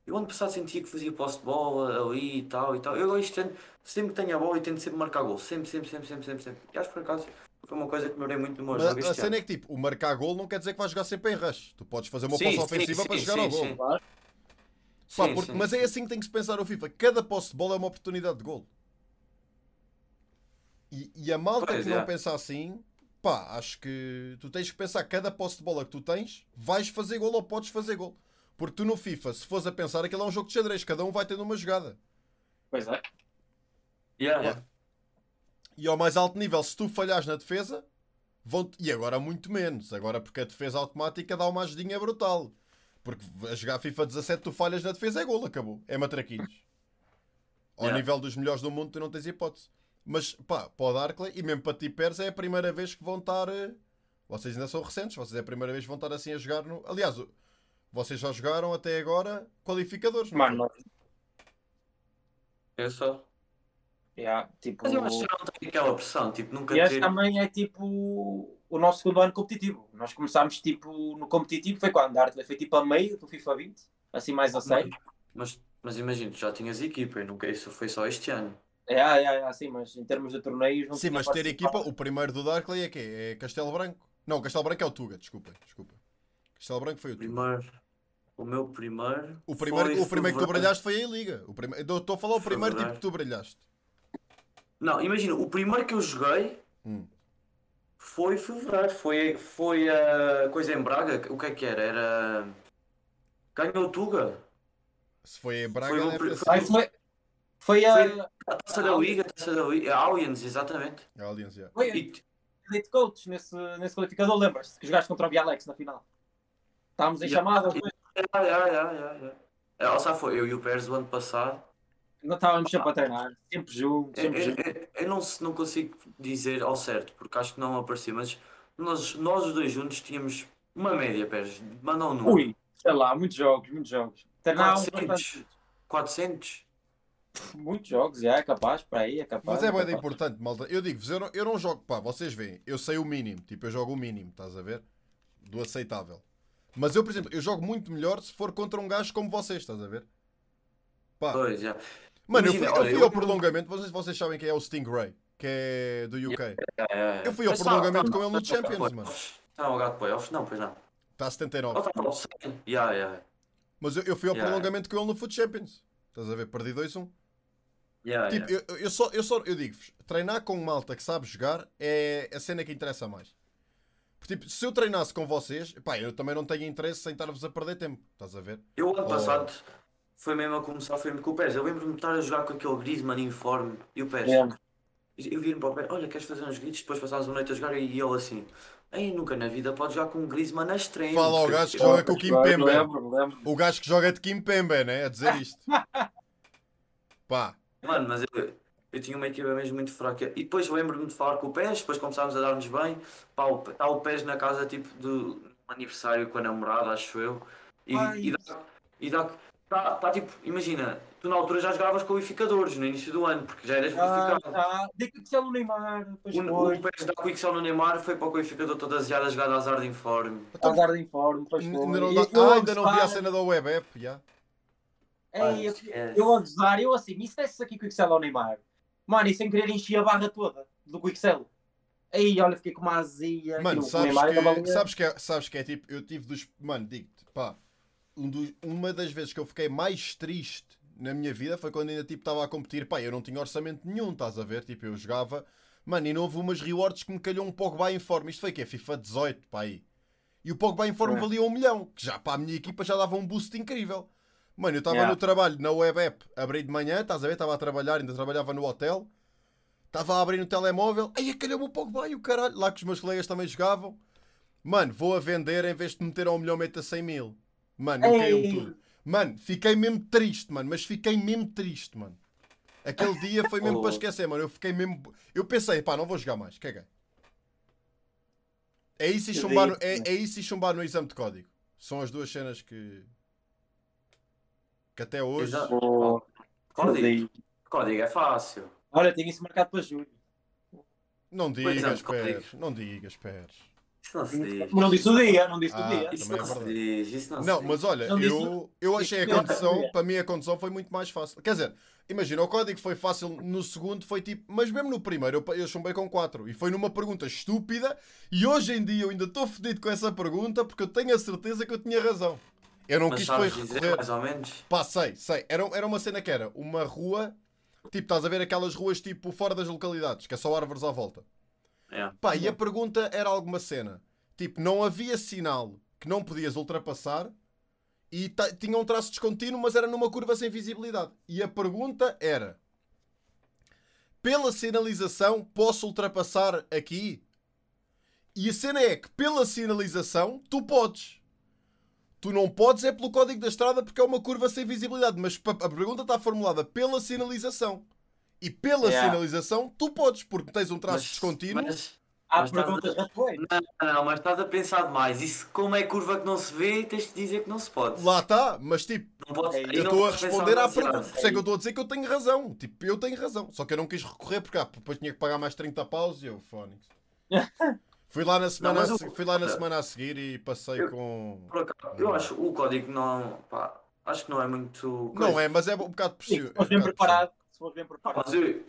eu ano passado sentia que fazia posse de bola ali e tal e tal. Eu este ano, sempre que tenho a bola, eu tento sempre marcar gol. Sempre, sempre, sempre, sempre, sempre, sempre. E acho que por acaso foi uma coisa que melhorei muito no meu Mas jogo a cena ano. é que, tipo, o marcar gol não quer dizer que vais jogar sempre em rush. Tu podes fazer uma Sim, posse sim, ofensiva sim, para jogar sim, ao gol. sim. Claro. Pá, Sim, porque- sim, mas sim. é assim que tem que se pensar o FIFA. Cada posse de bola é uma oportunidade de gol. E, e a malta Pois que não é. pensa assim, pá, acho que tu tens que pensar cada posse de bola que tu tens, vais fazer gol ou podes fazer gol. Porque tu no FIFA, se fores a pensar, aquilo é um jogo de xadrez, cada um vai tendo uma jogada. Pois é. Yeah, yeah. E ao mais alto nível, se tu falhares na defesa, vão e agora muito menos. Agora porque a defesa automática dá uma ajudinha brutal. Porque a jogar FIFA 17 tu falhas na defesa é gol, acabou. É matraquinhos. Ao Yeah. nível dos melhores do mundo tu não tens hipótese. Mas pá, para o Darkley e mesmo para ti Pérez é a primeira vez que vão estar. eh, Vocês ainda são recentes, vocês é a primeira vez que vão estar assim a jogar no. Aliás, vocês já jogaram até agora qualificadores, não Mano, foi? nós- Eu só. yeah, tipo, Mas eu acho que não tenho aquela pressão, tipo, nunca e este ter. também é tipo o nosso segundo ano competitivo. Nós começámos tipo no competitivo, foi quando a Artley foi tipo a meio do FIFA 20, assim mais a sério. Mas, mas imagina, tu já tinhas equipa, e nunca isso foi só este ano. É, é, é, assim, mas em termos de torneios não Sim, mas ter equipa, o primeiro do Darkley é quê? É Castelo Branco? Não, Castelo Branco é o Tuga, desculpa, desculpa. Castelo Branco foi o Tuga. Primeiro. O meu primeiro. O primeiro, foi o primeiro que tu brilhaste foi a Liga. O primeiro, eu estou a falar o primeiro tipo Fevereiro. que tu brilhaste. Não, imagina, o primeiro que eu joguei Hum. Foi fevereiro. Foi, foi a coisa em Braga. O que é que era? Era. Ganhou o Tuga. Se foi em Braga, Foi deve ter foi- foi, foi a A taça da Liga, a taça da Liga. A Allianz, exatamente. É a Allianz, já. foi a E, Elite Coach nesse, nesse qualificador, lembras-te? Que jogaste contra o Bialex na final. Estávamos em Yeah. chamada, Ah, yeah, yeah, yeah, yeah. Ela só foi eu e o Pérez o ano passado. Não estávamos sempre a treinar, sempre juntos, Eu, sempre eu- eu- eu não, se- não consigo dizer ao certo, porque acho que não apareceu, mas nós, nós os dois juntos tínhamos uma média, Pérez. Manda um número. Ui, sei lá, muitos jogos, muitos jogos. Treinávamos 400. bastante. 400? Muitos jogos, já é capaz, para aí, é capaz. Mas é bem capaz. importante, malta. Eu digo-vos, eu não, eu não jogo, pá, vocês veem, eu sei o mínimo, tipo, eu jogo o mínimo, estás a ver? Do aceitável. Mas eu, por exemplo, eu jogo muito melhor se for contra um gajo como vocês, estás a ver? Pá, Pois, já. Mano, eu fui, eu fui ao prolongamento, vocês, vocês sabem quem é o Stingray, que é do UK. Eu fui ao Mas prolongamento tá- com ele no tá- Champions, tá- mano. Está a jogar de playoffs? Não, pois não. Está a 79. Ele está no 100. Yeah, yeah. Mas eu, eu fui ao prolongamento com ele no Foot Champions. Estás a ver? Perdi 2-1. Yeah, Tipo, yeah. eu, eu só, eu só, eu digo-vos, treinar com malta que sabe jogar é a cena que interessa mais. Porque, tipo, se eu treinasse com vocês, pá, eu também não tenho interesse em estar-vos a perder tempo. Estás a ver? Eu ano Oh. passado foi mesmo a começar, foi mesmo com o Pérez. Eu lembro-me de estar a jogar com aquele Griezmann informe e o Pérez. Lembro. Eu vi-me para o Pérez, olha, queres fazer uns gritos? Depois passámos uma noite a jogar e ele assim. Ei, nunca na vida pode jogar com um Griezmann na extrema. Fala ao gajo que joga com o. Lembro, lembro. O gajo que joga de Kim Pembe, né? A dizer isto. Pá, Mano, mas eu, eu tinha uma equipa mesmo muito fraca. E depois lembro-me de falar com o Pés, depois começámos a dar-nos bem. Pá, o, está o Pés na casa tipo do aniversário com a namorada, acho eu. E, Ai. e dá. E dá tá, tá, tipo, imagina, tu na altura já jogavas qualificadores no início do ano, porque já eras Ah, verificado. tá. De que é o Neymar, depois O, foi. o Pés da Quixel no Neymar foi para o qualificador todo aziado a jogar de azar de informe. então, Azar de informe, depois ainda foi. não, dá- eu ah, ainda não vi a cena da web app. já. Ei, eu- eu a gozar, eu assim, e se desse aqui Quickcell ao Neymar? Mano, e sem querer enchi a barra toda do Quickcell. Aí, olha, fiquei com uma azia. Mano, sabes Neymar ainda que, sabes, que é, sabes que é tipo, eu tive dos. Mano, digo-te, pá, um uma das vezes que eu fiquei mais triste na minha vida foi quando ainda tipo estava a competir. Pá, eu não tinha orçamento nenhum, estás a ver? Tipo, eu jogava. Mano, e não houve umas rewards que me calhou um Pogba em forma. Isto foi que é FIFA 18, pá aí. E o Pogba em forma É. valia um milhão, que já para a minha equipa já dava um boost incrível. Mano, eu estava Yeah. no trabalho, na web app, abri de manhã, estás a ver? Estava a trabalhar, ainda trabalhava no hotel. Estava a abrir no telemóvel, aí calhou-me o Pogba e o caralho, lá que os meus colegas também jogavam. Mano, vou a vender em vez de meter a um milhão, meta 100 mil. Mano, eu caiu tudo. Mano, fiquei mesmo triste, mano, mas fiquei mesmo triste, mano. Aquele dia foi mesmo Oh. para esquecer, mano. Eu fiquei mesmo. Eu pensei, pá, não vou jogar mais, caguei. É isso e chumbar, no, é, é isso e chumbar no exame de código. São as duas cenas que. que até hoje. Exato. Oh, Código. Código é fácil. Olha, tenho isso marcado para julho. Não é, digas. Pérez. Não digas, Pérez. Isso não se diz. Não disse o dia, não disse Ah, o dia. Isso não é se diz. Isso não, Não, se diz. mas olha, Não eu, eu achei a condução, para mim a condução foi muito mais fácil. Quer dizer, imagina, o código foi fácil no segundo, foi tipo, mas mesmo no primeiro eu, eu chumbei com 4 e foi numa pergunta estúpida e hoje em dia eu ainda estou fedido com essa pergunta porque eu tenho a certeza que eu tinha razão. Eu não Mas quis foi recorrer. mais ou menos? Pá, sei, sei. Era, era uma cena que era uma rua, tipo, estás a ver aquelas ruas tipo fora das localidades, que é só árvores à volta. É. Pá, e a pergunta era alguma cena. Tipo, não havia sinal que não podias ultrapassar e tinha um traço descontínuo, mas era numa curva sem visibilidade. E a pergunta era: pela sinalização, posso ultrapassar aqui? E a cena é que, pela sinalização, tu podes. Tu não podes é pelo código da estrada porque é uma curva sem visibilidade. Mas a pergunta está formulada pela sinalização. E pela Yeah. sinalização, tu podes, porque tens um traço Mas- descontínuo. mas- Há Mas a- perguntas ratoeiras. Não, não, mas estás a pensar demais. Isso, como é curva que não se vê, tens que dizer que não se pode. Lá está, mas tipo, Não É, eu não estou a responder à pergunta. Por isso é que eu estou a dizer que eu tenho razão. Tipo, eu tenho razão. Só que eu não quis recorrer porque ah, depois tinha que pagar mais 30 paus e eu, Fónix. Fui lá na semana, mas a o- se- fui lá na semana a seguir e passei Eu- com. Por acaso, eu acho o código não. Pá, acho que não é muito. Não coisa. é, mas é um bocado possível. se fores bem preparado. Se fores bem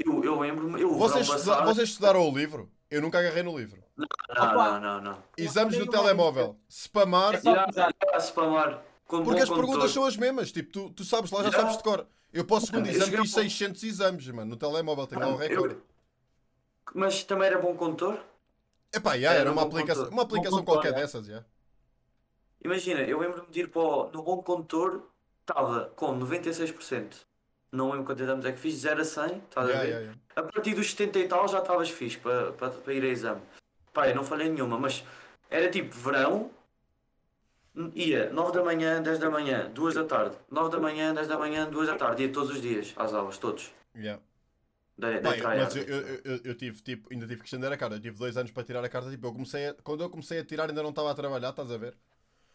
eu, eu, eu lembro-me. Eu, Vocês, passado- vocês estudaram o livro? Eu nunca agarrei no livro. Não, Opa. não, não, não. Exames no uma telemóvel. Spamar. É já spamar. Como Porque as perguntas são as mesmas. Tipo, tu, tu sabes lá, já Já. sabes de cor. Eu posso segundo Eu exame fiz um- 600 exames, mano, no telemóvel. Tenho lá o Eu- recorde. Mas também era bom condutor? Epá, já, Era era uma um aplicação, condutor. uma aplicação condutor, qualquer é. dessas, já. Imagina, eu lembro-me de ir para o, no bom condutor, estava com 96%. Não lembro quantos exames é que fiz, 0 a 100, estás a Já, ver? já, já. A partir dos 70 e tal já estavas fixe para, para, para ir a exame. Pá, eu não falhei nenhuma, mas era tipo verão, ia 9 da manhã, 10 da manhã, 2 da tarde, 9 da manhã, 10 da manhã, 2 da tarde, ia todos os dias às aulas, todos. Já. Da, da Bem, mas eu, eu, eu, eu tive, tipo, ainda tive que estender a carta. Eu tive dois anos para tirar a carta. Tipo, eu comecei a- quando eu comecei a tirar ainda não estava a trabalhar, estás a ver?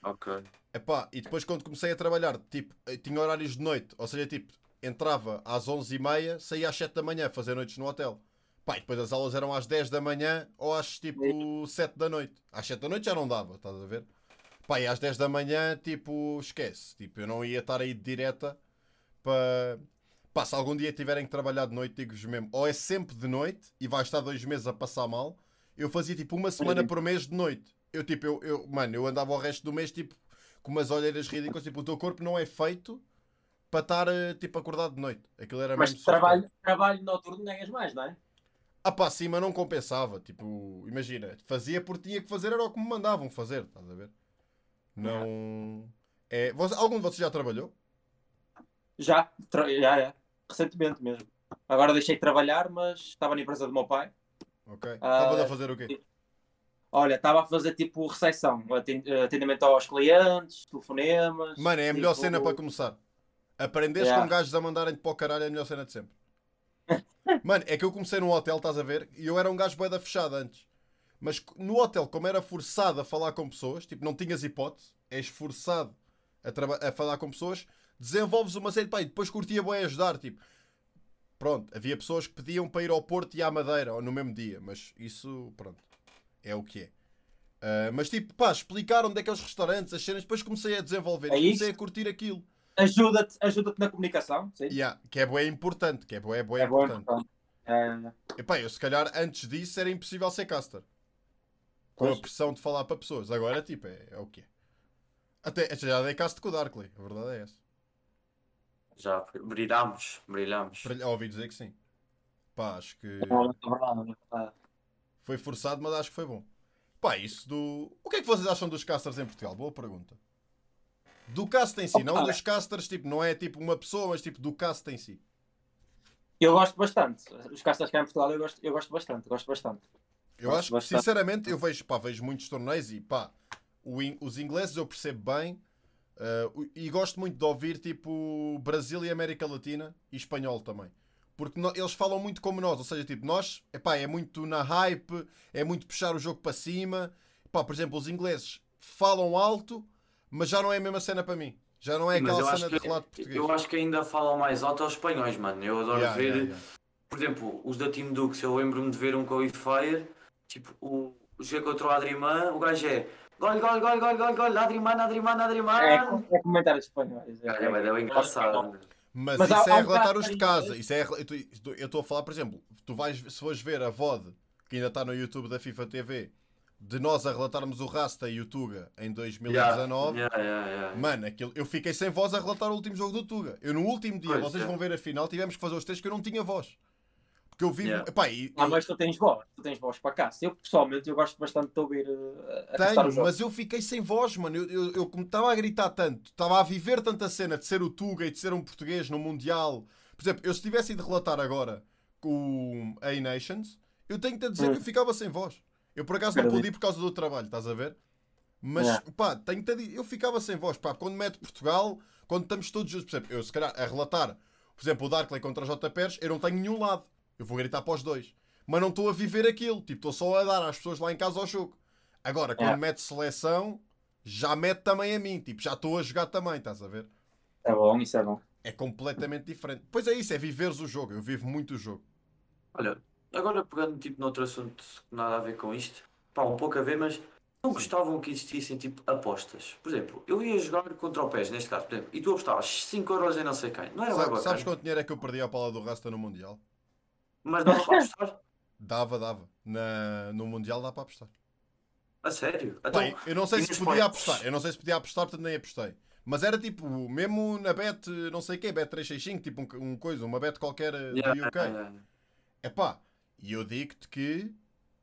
Ok. Epá, e depois quando comecei a trabalhar, tipo, eh, tinha horários de noite. Ou seja, tipo, entrava às 11h30, saía às 7 da manhã, fazer noites no hotel. Pá, e depois as aulas eram às 10 da manhã ou às tipo 7 da noite. Às 7 da noite já não dava, estás a ver? Pá, e às 10 da manhã, tipo, esquece. Tipo, eu não ia estar aí de direta para. Pá, se algum dia tiverem que trabalhar de noite, digo-vos mesmo, ou é sempre de noite e vai estar dois meses a passar mal. Eu fazia tipo uma semana por mês de noite. Eu tipo, eu, eu, mano, eu andava o resto do mês tipo com umas olheiras ridículas. Tipo, o teu corpo não é feito para estar eh, tipo acordado de noite. Aquilo era Mas mesmo só- trabalho, trabalho noturno ganhas mais, não é? Ah pá, sim, mas não compensava. Tipo, imagina, fazia porque tinha que fazer, era o que me mandavam fazer, estás a ver? Não. É, você- algum de vocês já trabalhou? Já, tra- já, já. Recentemente mesmo. Agora deixei de trabalhar, mas estava na empresa do meu pai. Ok. Ah, Estavas a fazer o quê? Olha, estava a fazer tipo recepção, aten- atendimento aos clientes, telefonemas. Mano, é a melhor tipo, cena para começar. Aprenderes Yeah. com gajos a mandarem-te para o caralho é a melhor cena de sempre. Mano, é que eu comecei num hotel, estás a ver? E eu era um gajo boeda fechado antes. Mas no hotel, como era forçado a falar com pessoas, tipo, não tinhas hipótese, és forçado a, a falar com pessoas, desenvolves uma série, pá, e depois curtia bem ajudar, tipo. Pronto, havia pessoas que pediam para ir ao Porto e à Madeira ou no mesmo dia, mas isso, pronto, é o que é. Ah, mas tipo, pá, explicar onde é que é os restaurantes, as cenas, depois comecei a desenvolver É comecei a curtir aquilo. Ajuda-te ajuda na comunicação, sim. Yeah, que é bué importante, que é bué, bué é bom, importante. importante. É, Epá, eu se calhar antes disso era impossível ser caster. Com a Pois. pressão de falar para pessoas. Agora, tipo, é, é o que é. Até já dei cast com o Darkley, a verdade é essa. Já brilhámos, brilhámos. Ouvi dizer que sim. Pá, acho que é é foi forçado, mas acho que foi bom. Pá, isso do. O que é que vocês acham dos casters em Portugal? Boa pergunta. Do cast em si, não dos casters, tipo, não é tipo uma pessoa, mas tipo do cast em si. Eu gosto bastante. Os castas cá em Portugal eu gosto, eu gosto bastante, gosto bastante. Eu Gosto acho que, bastante. sinceramente, eu vejo, pá, vejo muitos torneios e pá, in- os ingleses eu percebo bem o- e gosto muito de ouvir tipo Brasil e América Latina e espanhol também. Porque no- eles falam muito como nós, ou seja, tipo, nós, epá, é muito na hype, é muito puxar o jogo para cima. Pá, por exemplo, os ingleses falam alto, mas já não é a mesma cena para mim. Já não é aquela cena que, de relato português. eu acho que ainda falam mais alto aos espanhóis, mano. Eu adoro Yeah, ver, yeah, yeah. por exemplo, os da Team Dux. Eu lembro-me de ver um Qualifier, tipo, o, o jogo contra o Adriman. O gajo é gol, gol, gol, gol, gol, gol, Adriman, Adriman, Adriman. É, é comentários espanhóis. É, É, mas é bem engraçado. Mas, Mas isso há- é relatar os de casa. Isso é, eu estou a falar, por exemplo, tu vais, se fores ver a VOD, que ainda está no YouTube da FIFA TV, de nós a relatarmos o Rasta e o Tuga em 2019, Yeah, yeah, yeah. mano, aquilo, eu fiquei sem voz a relatar o último jogo do Tuga. Eu no último dia, Pois vocês é. vão ver a final, tivemos que fazer os três que eu não tinha voz. Porque eu vivo. Yeah. Epá, e, Ah, mas tu tens voz, tu tens voz para cá. Eu pessoalmente eu gosto bastante de ouvir uh, a Tenho, jogo. mas eu fiquei sem voz, mano. Eu, eu, eu como estava a gritar tanto, estava a viver tanta cena de ser o Tuga e de ser um português no Mundial. Por exemplo, eu se tivesse ido relatar agora com a A-Nations, eu tenho-te a dizer Hum. que eu ficava sem voz. Eu por acaso não pude ir por causa do trabalho, estás a ver? Mas, Yeah. pá, dizer, eu ficava sem voz. Pá, quando mete Portugal, quando estamos todos juntos, por exemplo, eu se calhar a relatar, por exemplo, o Darkley contra o J. Pérez, eu não tenho nenhum lado. Eu vou gritar para os dois. Mas não estou a viver aquilo. Tipo, estou só a dar às pessoas lá em casa ao jogo. Agora, quando Yeah. mete seleção, já mete também a mim. Tipo, já estou a jogar também, estás a ver? É bom, isso é bom. É completamente diferente. Pois é isso, é viveres o jogo. Eu vivo muito o jogo. Olha, agora pegando tipo noutro assunto que nada a ver com isto, pá, um pouco a ver, mas não gostavam que existissem tipo apostas. Por exemplo, eu ia jogar contra o PES, neste caso, por exemplo, e tu apostavas 5 euros em não sei quem. Não era bem Sabe- bacana, sabes quanto dinheiro é que eu perdi ao pala do Rasta no Mundial? mas dava para apostar. Dava, dava. Na, no Mundial dá para apostar. A sério? Pá, Então, eu não sei se podia pontos? apostar. Eu não sei se podia apostar, portanto nem apostei. Mas era tipo, mesmo na bet, não sei o quê, bet 365, tipo um, um coisa, uma bet qualquer eh, do yeah, UK. yeah, yeah. Epá, e eu digo-te que.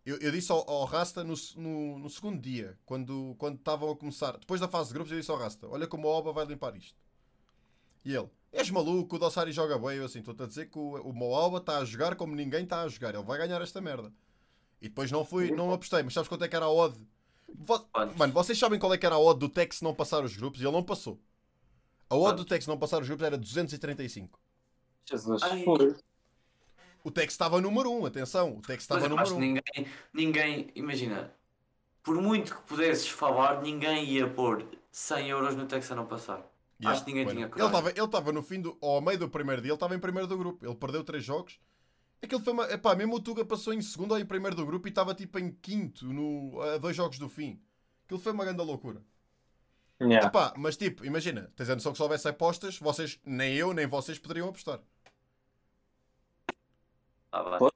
Eu, eu disse ao, ao Rasta no, no, no segundo dia, quando quando estavam a começar, depois da fase de grupos, eu disse ao Rasta: Olha como o Oba vai limpar isto. E ele: És maluco, o Dossari joga bem. Eu assim, estou-te a dizer que o, o Moalba está a jogar como ninguém está a jogar. Ele vai ganhar esta merda. E depois não fui, não apostei. Mas sabes quanto é que era a odd? Vo-? Mano, vocês sabem qual é que era a odd do Tex não passar os grupos? E ele não passou. A odd do? Tex não passar os grupos era 235. Jesus, Ai. foi. O Tex estava número 1, atenção. O Tex Mas estava número que 1. ninguém, ninguém, imagina, por muito que pudesses falar, ninguém ia pôr 100 euros no Texas a não passar. Acho que ninguém Bueno, tinha Ele coragem. estava ele estava no fim do. Ao meio do primeiro dia, ele estava em primeiro do grupo. Ele perdeu três jogos. Aquilo foi uma. Epá, mesmo o Tuga passou em segundo ou em primeiro do grupo e estava tipo em quinto no, a dois jogos do fim. Aquilo foi uma grande loucura. Yeah. Epá, mas tipo, imagina, tens a noção que se houvesse apostas, vocês, nem eu, nem vocês poderiam apostar. Ah, vai. Pois.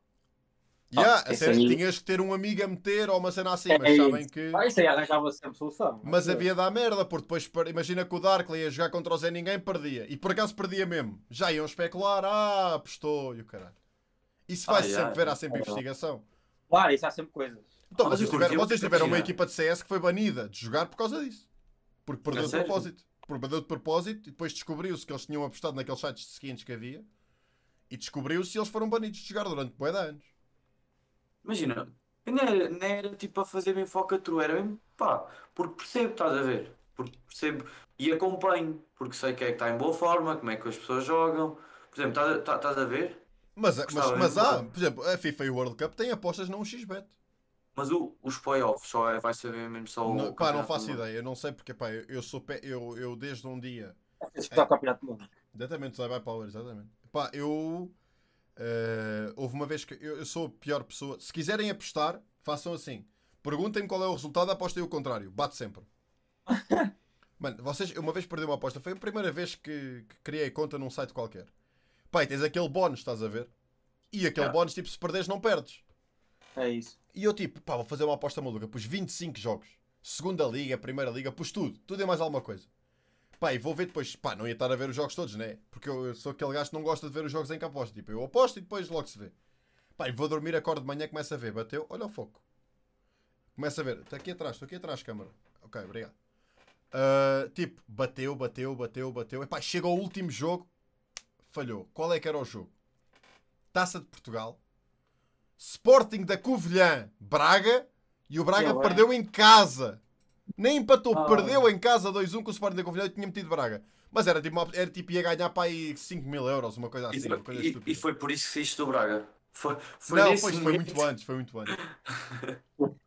Yeah, a isso sério, aí- tinhas que ter um amigo a meter ou uma cena assim, É mas sabem que. Ah, isso aí arranjava sempre solução. Mas havia da merda, porque depois imagina que o Darkley ia jogar contra o Zé Ninguém perdia. E por acaso perdia mesmo. Já iam especular, ah, apostou e o caralho. Isso vai Ah, sempre yeah, ver, há sempre investigação. Claro, isso há sempre coisas. Então, Ah, mas vocês tiveram, vocês tiveram uma equipa de CS que foi banida de jogar por causa disso. Porque perdeu de sério? propósito. Porque perdeu de propósito e depois descobriu-se que eles tinham apostado naqueles sites seguintes que havia e descobriu-se e eles foram banidos de jogar durante bué de anos. Imagina, não era, não era tipo a fazer bem focatrua, era mesmo pá, porque percebo, estás a ver? Porque percebo e acompanho, porque sei que é que está em boa forma, como é que as pessoas jogam. Por exemplo, estás a- estás estás a ver? Mas, mas, Gostava mas há, por exemplo, a FIFA e o World Cup têm apostas não 1xBet. Mas o, os playoffs só é, vai saber mesmo só o. Não, pá, não faço ideia. Eu não sei porque, pá, eu, eu sou pé, eu, eu desde um dia. Que jogar o campeonato do mundo. Exatamente, vai Power, exatamente. Pá, eu. eh, houve uma vez que. Eu, eu sou a pior pessoa. Se quiserem apostar, façam assim. Perguntem-me qual é o resultado, apostem o contrário. Bate sempre. Mano, vocês. Uma vez perdi uma aposta. Foi a primeira vez que, que criei conta num site qualquer. E tens aquele bónus, estás a ver? E aquele Ah. bónus, tipo, se perderes, não perdes. É isso. E eu tipo, pá, vou fazer uma aposta maluca. Pus 25 jogos. Segunda Liga, Primeira Liga, pus tudo. Tudo e mais alguma coisa. Pá, e vou ver depois. Pá, não ia estar a ver os jogos todos, né? Porque eu, eu sou aquele gajo que não gosta de ver os jogos em que aposto. Tipo, eu aposto e depois logo se vê. Pá, e vou dormir, acordo de manhã, começo a ver. Bateu, olha o foco. Começa a ver. Está aqui atrás, estou aqui atrás, câmara. Ok, obrigado. Ah, tipo, bateu, bateu, bateu, bateu. E pá, chega ao último jogo. Falhou. Qual é que era o jogo? Taça de Portugal. Sporting da Covilhã, Braga. E o Braga é. perdeu em casa. Nem empatou, Ah. perdeu em casa 2-1 com o Sporting da Covilhã e tinha metido Braga. Mas era tipo, era tipo ia ganhar para aí 5 mil euros, uma coisa E assim. foi, uma coisa e- e foi por isso que saíste do Braga. Foi, foi Não, foi, foi muito antes, foi muito antes.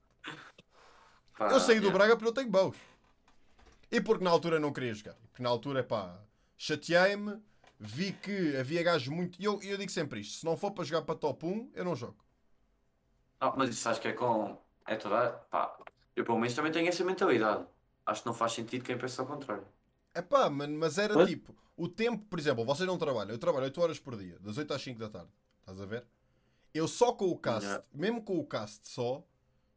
Pá, Eu saí do yeah. Braga porque eu tenho baus. E porque na altura não queria jogar. Porque na altura, pá, chateei-me, vi que havia gajos muito. E eu, eu digo sempre isto: se não for para jogar para top 1, eu não jogo. Ah, mas isso acho que é com. É toda. Pá, eu pelo menos também tenho essa mentalidade. Acho que não faz sentido quem pensa ao contrário. É pá, mas era Hã? tipo, o tempo, por exemplo, vocês não trabalham, eu trabalho 8 horas por dia, das 8 às 5 da tarde. Estás a ver? Eu só com o cast, Yeah. mesmo com o cast só,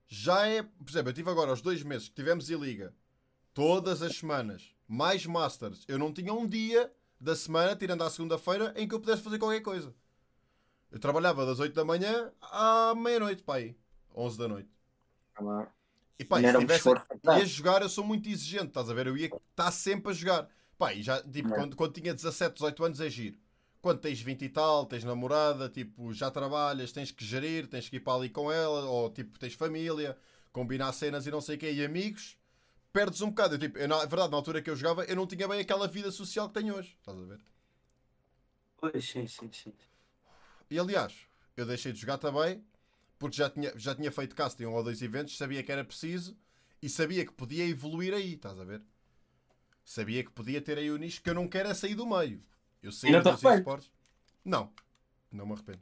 já é. Por exemplo, eu tive agora os dois meses que tivemos em liga, todas as semanas, mais Masters. Eu não tinha um dia da semana, tirando à segunda-feira, em que eu pudesse fazer qualquer coisa. Eu trabalhava das 8 da manhã à meia-noite, pá aí. 11 da noite. E pá, Não se era um tivesse, ia jogar, eu sou muito exigente, estás a ver? Eu ia estar sempre a jogar. Pá, e já, tipo, Não. quando, quando tinha 17, 18 anos é giro. Quando tens 20 e tal, tens namorada, tipo, já trabalhas, tens que gerir, tens que ir para ali com ela, ou tipo, tens família, combinar cenas e não sei o quê, e amigos, perdes um bocado. Eu, tipo, eu, na verdade, na altura que eu jogava, eu não tinha bem aquela vida social que tenho hoje, estás a ver? Pois, sim, sim, sim. E aliás, eu deixei de jogar também porque já tinha, já tinha feito casting um ou dois eventos, sabia que era preciso e sabia que podia evoluir aí, estás a ver? Sabia que podia ter aí o nicho que eu não quero é sair do meio. Eu te dos esportes. Não, não me arrependo.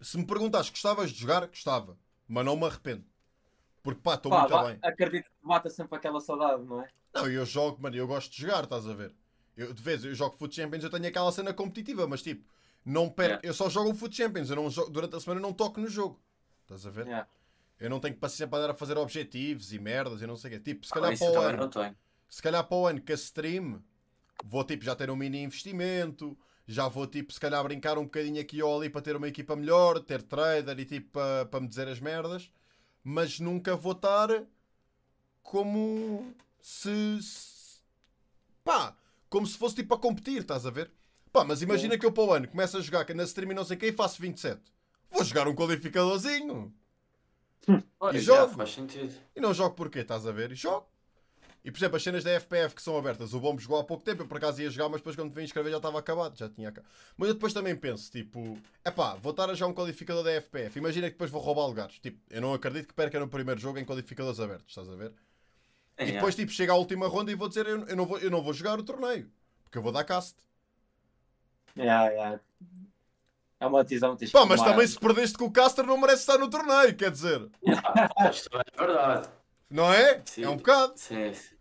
Se me perguntas, gostavas de jogar? Gostava, mas não me arrependo. Porque pá, estou muito bem. acredito que bata sempre aquela saudade, não é? Não, eu jogo, mano, eu gosto de jogar, estás a ver? Eu, de vez eu jogo Foot Champions, eu tenho aquela cena competitiva, mas tipo, não perco, eu só jogo o Foot Champions, eu não jogo, durante a semana eu não toco no jogo. Estás a ver? Yeah. Eu não tenho paciência para andar a fazer objetivos e merdas e não sei o quê. Tipo, se Ah, calhar isso para o ano, se calhar para o ano que a stream vou tipo já ter um mini investimento, já vou tipo se calhar brincar um bocadinho aqui ou ali para ter uma equipa melhor, ter trader e tipo para, para me dizer as merdas, mas nunca vou estar como se, se- pá, como se fosse tipo a competir, estás a ver? Pá, mas imagina que eu para o ano começo a jogar que na stream e não sei quê e faço 27. Vou jogar um qualificadorzinho. Olha, E já jogo. faz sentido. E não jogo porquê, estás a ver? E jogo. E por exemplo, as cenas da FPF que são abertas, o Bombo jogou há pouco tempo, eu por acaso ia jogar, mas depois quando vim inscrever já estava acabado, já tinha acabado. Mas eu depois também penso, tipo, é pá, vou estar a jogar um qualificador da FPF, imagina que depois vou roubar lugares. Tipo, eu não acredito que perca no primeiro jogo em qualificadores abertos, estás a ver? É, E depois, tipo, chega à última ronda e vou dizer, eu, eu não, vou, eu não vou jogar o torneio, porque eu vou dar cast. Yeah, yeah. É uma decisão que tens Pá, que mas tomar. também se perdeste com o caster não merece estar no torneio, quer dizer. Isto é verdade. não é? Sim. É um bocado. Sim, sim.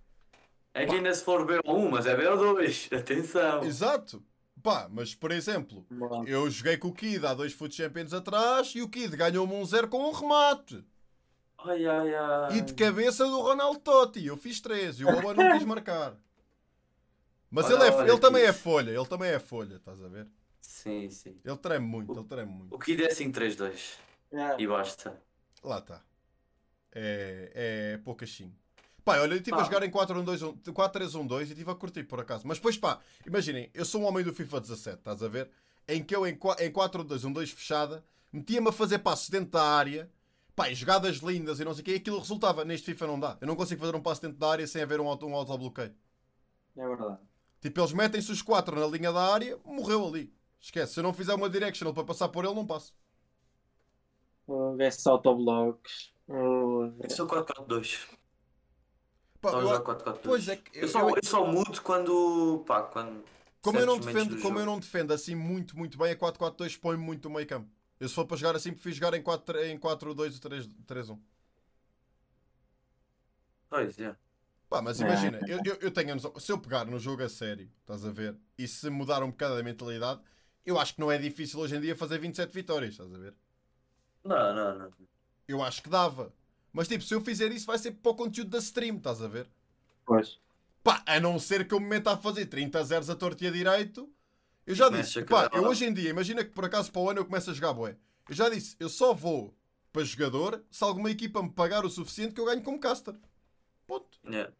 É que ainda se for BO1, mas é BO2. Atenção. Exato. Pá, mas por exemplo, Mano, Eu joguei com o Kid há dois Foot Champions atrás e o Kid ganhou-me um zero com um remate. Ai, ai, ai. E de cabeça do Ronaldo Totti. Eu fiz três e o Boba não quis marcar. Mas ele, é, ele também que é isso. folha, ele também é folha, estás a ver? Sim, sim. Ele treme muito, ele treme muito. O Kid é 5-3-2 É. e basta. Lá está. É, é poucachinho. Pá, olha, eu estive a jogar em 4-1-2, 4-3-1-2 e estive a curtir por acaso. Mas depois, pá, imaginem, eu sou um homem do FIFA 17, estás a ver? Em que eu, em qua- em 4-2-1-2 fechada, metia-me a fazer passos dentro da área, pá, e jogadas lindas e não sei o quê, e aquilo resultava. Neste FIFA não dá. Eu não consigo fazer um passo dentro da área sem haver um, auto, um autobloqueio. É verdade. Tipo, eles metem-se os quatro na linha da área, morreu ali. Esquece, se eu não fizer uma directional para passar por ele, não passo. Uh, Esses autoblocks. Uh, Eu sou 4-4-2. Pá, Só eu- jogar 4-4-2. pois é que Eu só, eu só mudo quando. Pá, quando. Como eu, não defendo, do como eu não defendo assim muito, muito bem, a 4-4-2 põe-me muito no meio campo. Eu se for para jogar assim, prefiro jogar em 4 em 4-2-3-1. Pois, é. Pá, mas É. imagina, eu, eu, eu tenho a noção, se eu pegar no jogo a sério, estás a ver, e se mudar um bocado a mentalidade, eu acho que não é difícil hoje em dia fazer 27 vitórias, estás a ver? Não, não, não. Eu acho que dava. Mas tipo, se eu fizer isso, vai ser para o conteúdo da stream, estás a ver? pois. Pá, a não ser que eu me meta a fazer 30 zeros a torto e a direito. Eu já Começa disse, pá, eu hoje em dia, imagina que por acaso para o ano eu começo a jogar bué. Eu já disse, eu só vou para jogador se alguma equipa me pagar o suficiente que eu ganho como caster. Ponto. É.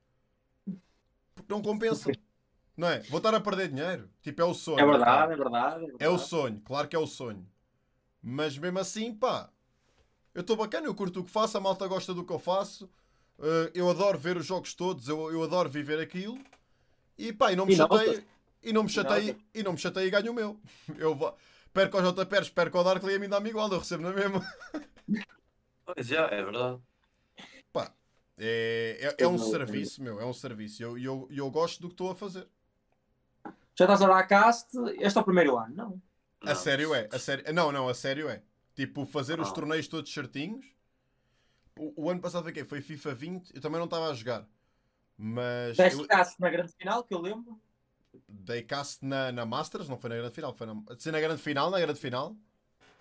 Não compensa. Não é? Vou estar a perder dinheiro. Tipo, é o sonho. É verdade, é verdade. É, É o verdade. sonho, claro que é o sonho. Mas mesmo assim, pá, eu estou bacana, eu curto o que faço, a malta gosta do que eu faço. eh, eu adoro ver os jogos todos, eu, eu adoro viver aquilo. E pá, e não me E chatei, e não me E chatei, e não me chatei e ganho o meu. Eu vou, perco ao JPERS, perco ao Darkly e a mim dá-me igual, eu recebo na mesma. Pois é, é verdade. Pá, é, é, é um serviço, meu, é um serviço. E eu, eu, eu gosto do que estou a fazer. Já estás a dar a cast? Este é o primeiro ano? Não. A Não. sério é, a sério, não, não, a sério é. Tipo, fazer os Ah. torneios todos certinhos. O, o ano passado foi quê? Foi FIFA 20, eu também não estava a jogar. Mas Deste eu cast na grande final, que eu lembro. dei cast na, na Masters, não foi na grande final, foi na, se na grande final, na grande final.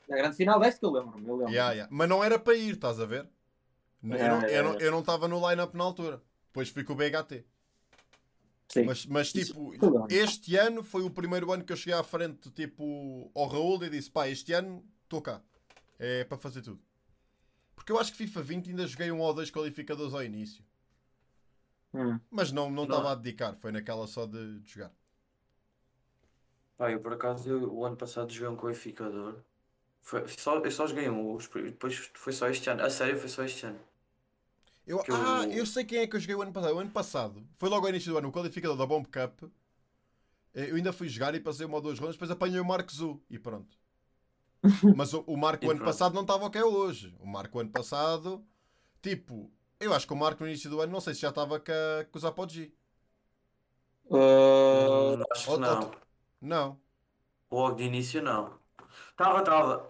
Na grande final deste que eu lembro. Eu lembro. Yeah, yeah. Mas não era para ir, estás a ver? Eu não- eu yeah, não- eu não estava no line-up na altura. Depois fui com o BHT. Sim. Mas, mas Isso- tipo, bem. este ano foi o primeiro ano que eu cheguei à frente, tipo, ao Raul e disse: pá, este ano estou cá. É para fazer tudo. Porque eu acho que FIFA 20 ainda joguei um ou dois qualificadores ao início. Hum. Mas não não Não. estava a dedicar, foi naquela só de, de jogar. Pá, eu por acaso, eu, o ano passado joguei um qualificador. Foi, só, eu só joguei um, depois foi só este ano. A sério, foi só este ano. Eu, ah, eu sei quem é que eu joguei o ano passado. O ano passado, foi logo ao início do ano, o qualificador da Bomb Cup. Eh, Eu ainda fui jogar e passei uma ou duas rondas, depois apanhei o Marco Zu e pronto. Mas o, o Marco o ano pronto. passado não estava o que é hoje. O Marco o ano passado, tipo, eu acho que o Marco no início do ano, não sei se já estava com, a- com os Apogee. Uh, Hum, acho que não. ou- Não. Logo de início, não. Tava, tava.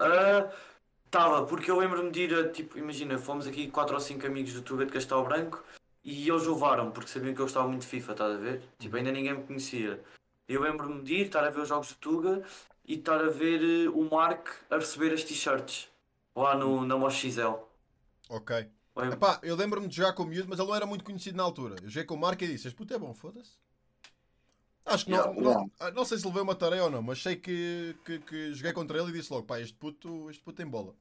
Estava, porque eu lembro-me de ir, a, tipo, imagina, fomos aqui quatro ou cinco amigos do Tuga de Castelo Branco e eles levaram, porque sabiam que eu gostava muito de FIFA, estás a ver? Tipo, ainda ninguém me conhecia. Eu lembro-me de ir, estar a ver os jogos do Tuga e estar a ver eh, o Mark a receber as t-shirts lá no, na MoXL. Ok. Lembro- Epá, eu lembro-me de jogar com o miúdo, mas ele não era muito conhecido na altura. Eu joguei com o Marco e disse: Este puto é bom, foda-se. Acho que não, Yeah, não, não sei se levei uma tarefa ou não, mas sei que, que, que joguei contra ele e disse logo: pá, este puto, este puto tem bola.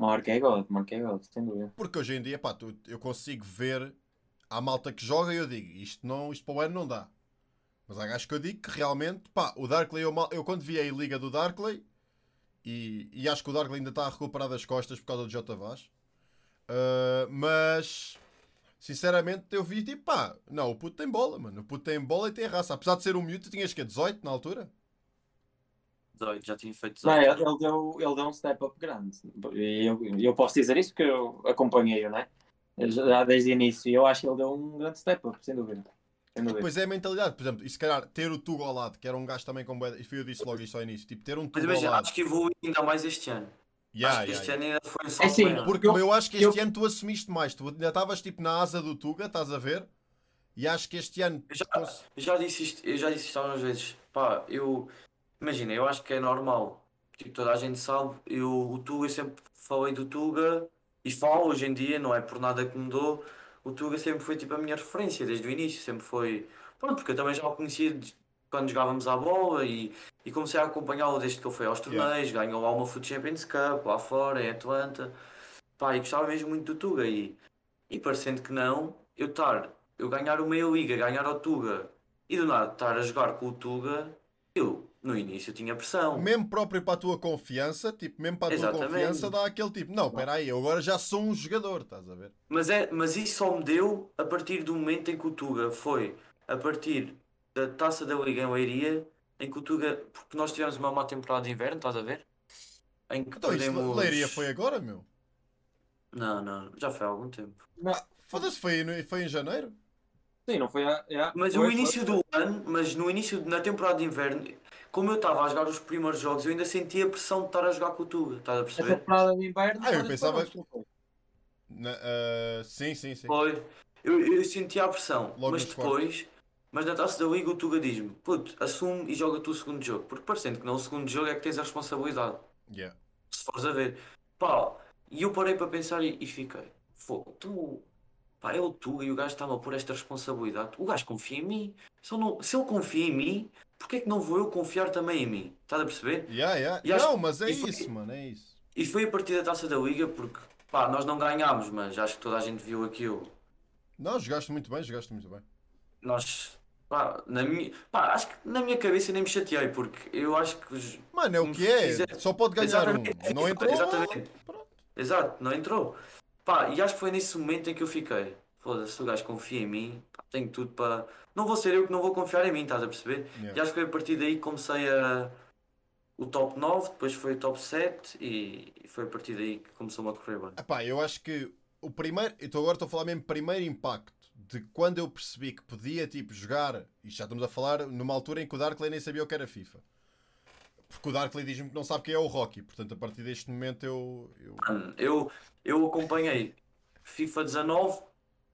Marquei God, marquei God, sem dúvida. Porque hoje em dia, pá, tu- eu consigo ver a malta que joga e eu digo: isto, não, isto para o ano não dá. Mas há gajos que eu digo que realmente, pá, o Darkley, eu, eu quando vi a liga do Darkley, e, e acho que o Darkley ainda está a recuperar das costas por causa do J. Vaz, ah, mas sinceramente eu vi tipo, pá, não, o puto tem bola, mano, o puto tem bola e tem raça. Apesar de ser um miúdo, tu tinhas que 18 na altura? 18, já tinha feito Não, 18. ele, ele deu, ele deu um step up grande. E eu, eu posso dizer isso porque eu acompanhei-o, né? Já desde o início. E eu acho que ele deu um grande step up, sem dúvida. Sem dúvida. Pois é a mentalidade, por exemplo, e se calhar ter o Tuga ao lado, que era um gajo também com bué- e eu disse logo isso ao início, tipo, ter um Mas Tuga ao imagina, lado. acho que evoluiu ainda mais este ano. Yeah, acho que yeah, este yeah. ano ainda foi um É salto sim, maior. porque eu, Eu acho que este eu- ano tu assumiste mais. Tu ainda estavas tipo na asa do Tuga, estás a ver? E acho que este ano. Eu já, já disse isto, eu já disse isto algumas vezes. Pá, eu. Imagina, eu acho que é normal. Tipo, toda a gente sabe. Eu, o Tuga, eu sempre falei do Tuga e falo hoje em dia, não é por nada que mudou. O Tuga sempre foi tipo a minha referência desde o início. Sempre foi. Pronto, porque eu também já o conhecia de- quando jogávamos à bola e, e comecei a acompanhá-lo desde que ele foi aos torneios, ganhou lá uma Foot Champions Cup lá fora, em Atlanta. Pá, e gostava mesmo muito do Tuga. E, e parecendo que não, eu estar, eu ganhar uma liga, ganhar ao Tuga e do nada estar a jogar com o Tuga, eu no início tinha pressão. Mesmo próprio para a tua confiança, tipo, mesmo para a tua Exatamente. confiança, dá aquele tipo, não, espera aí, eu agora já sou um jogador, estás a ver? Mas, é, mas isso só me deu a partir do momento em que o Tuga foi a partir da taça da Liga em Leiria, em que o Tuga, porque nós tivemos uma má temporada de inverno, estás a ver? Em que Então, isso, perdemos. Leiria foi agora, meu. Não, não, já foi há algum tempo. Não, Foda-se, foi, no- foi em janeiro? sim, não foi a. é, Mas foi, o início foi. do ano, mas no início, na temporada de inverno, como eu estava a jogar os primeiros jogos, eu ainda sentia a pressão de estar a jogar com o Tuga, estás a A perceber? temporada de inverno. Ah, eu pensava? Na- ah, sim, sim, sim. Foi. Eu, eu sentia a pressão, Logo mas quartos. depois, mas na taça da Liga o Tuga diz-me, puto, assume e joga tu o segundo jogo, porque parecendo que não o segundo jogo é que tens a responsabilidade, Yeah. se fores a ver. Pá, e eu parei para pensar e, e fiquei, fogo, tu, pá, é o Tuga e o gajo está-me a pôr esta responsabilidade, o gajo confia em mim, se, eu não, se ele confia em mim, porque é que não vou eu confiar também em mim? Estás a perceber? Yeah, yeah. E acho- Não, mas é e foi- isso, mano, é isso. E foi a partir da taça da Liga, porque, pá, nós não ganhámos, mas acho que toda a gente viu aquilo. Não, jogaste muito bem, jogaste muito bem. nós pá, na minha, pá, acho que na minha cabeça nem me chateei porque eu acho que os- Mano, é o que é, fizer- só pode ganhar Exatamente. um. Não entrou? Exatamente. Pronto. exato, não entrou. Pá, e acho que foi nesse momento em que eu fiquei. Foda-se, o gajo confia em mim, tenho tudo para. Não vou ser eu que não vou confiar em mim, estás a perceber? Yeah. E acho que foi a partir daí que comecei a. O top 9, depois foi o top 7 e e foi a partir daí que começou a correr bem. Epá, eu acho que o primeiro. Então agora estou a falar mesmo primeiro impacto de quando eu percebi que podia tipo jogar. E já estamos a falar numa altura em que o Darkley nem sabia o que era FIFA. Porque o Darkley diz-me que não sabe quem é o Rocky. Portanto, a partir deste momento eu. eu... Eu, eu acompanhei FIFA 19,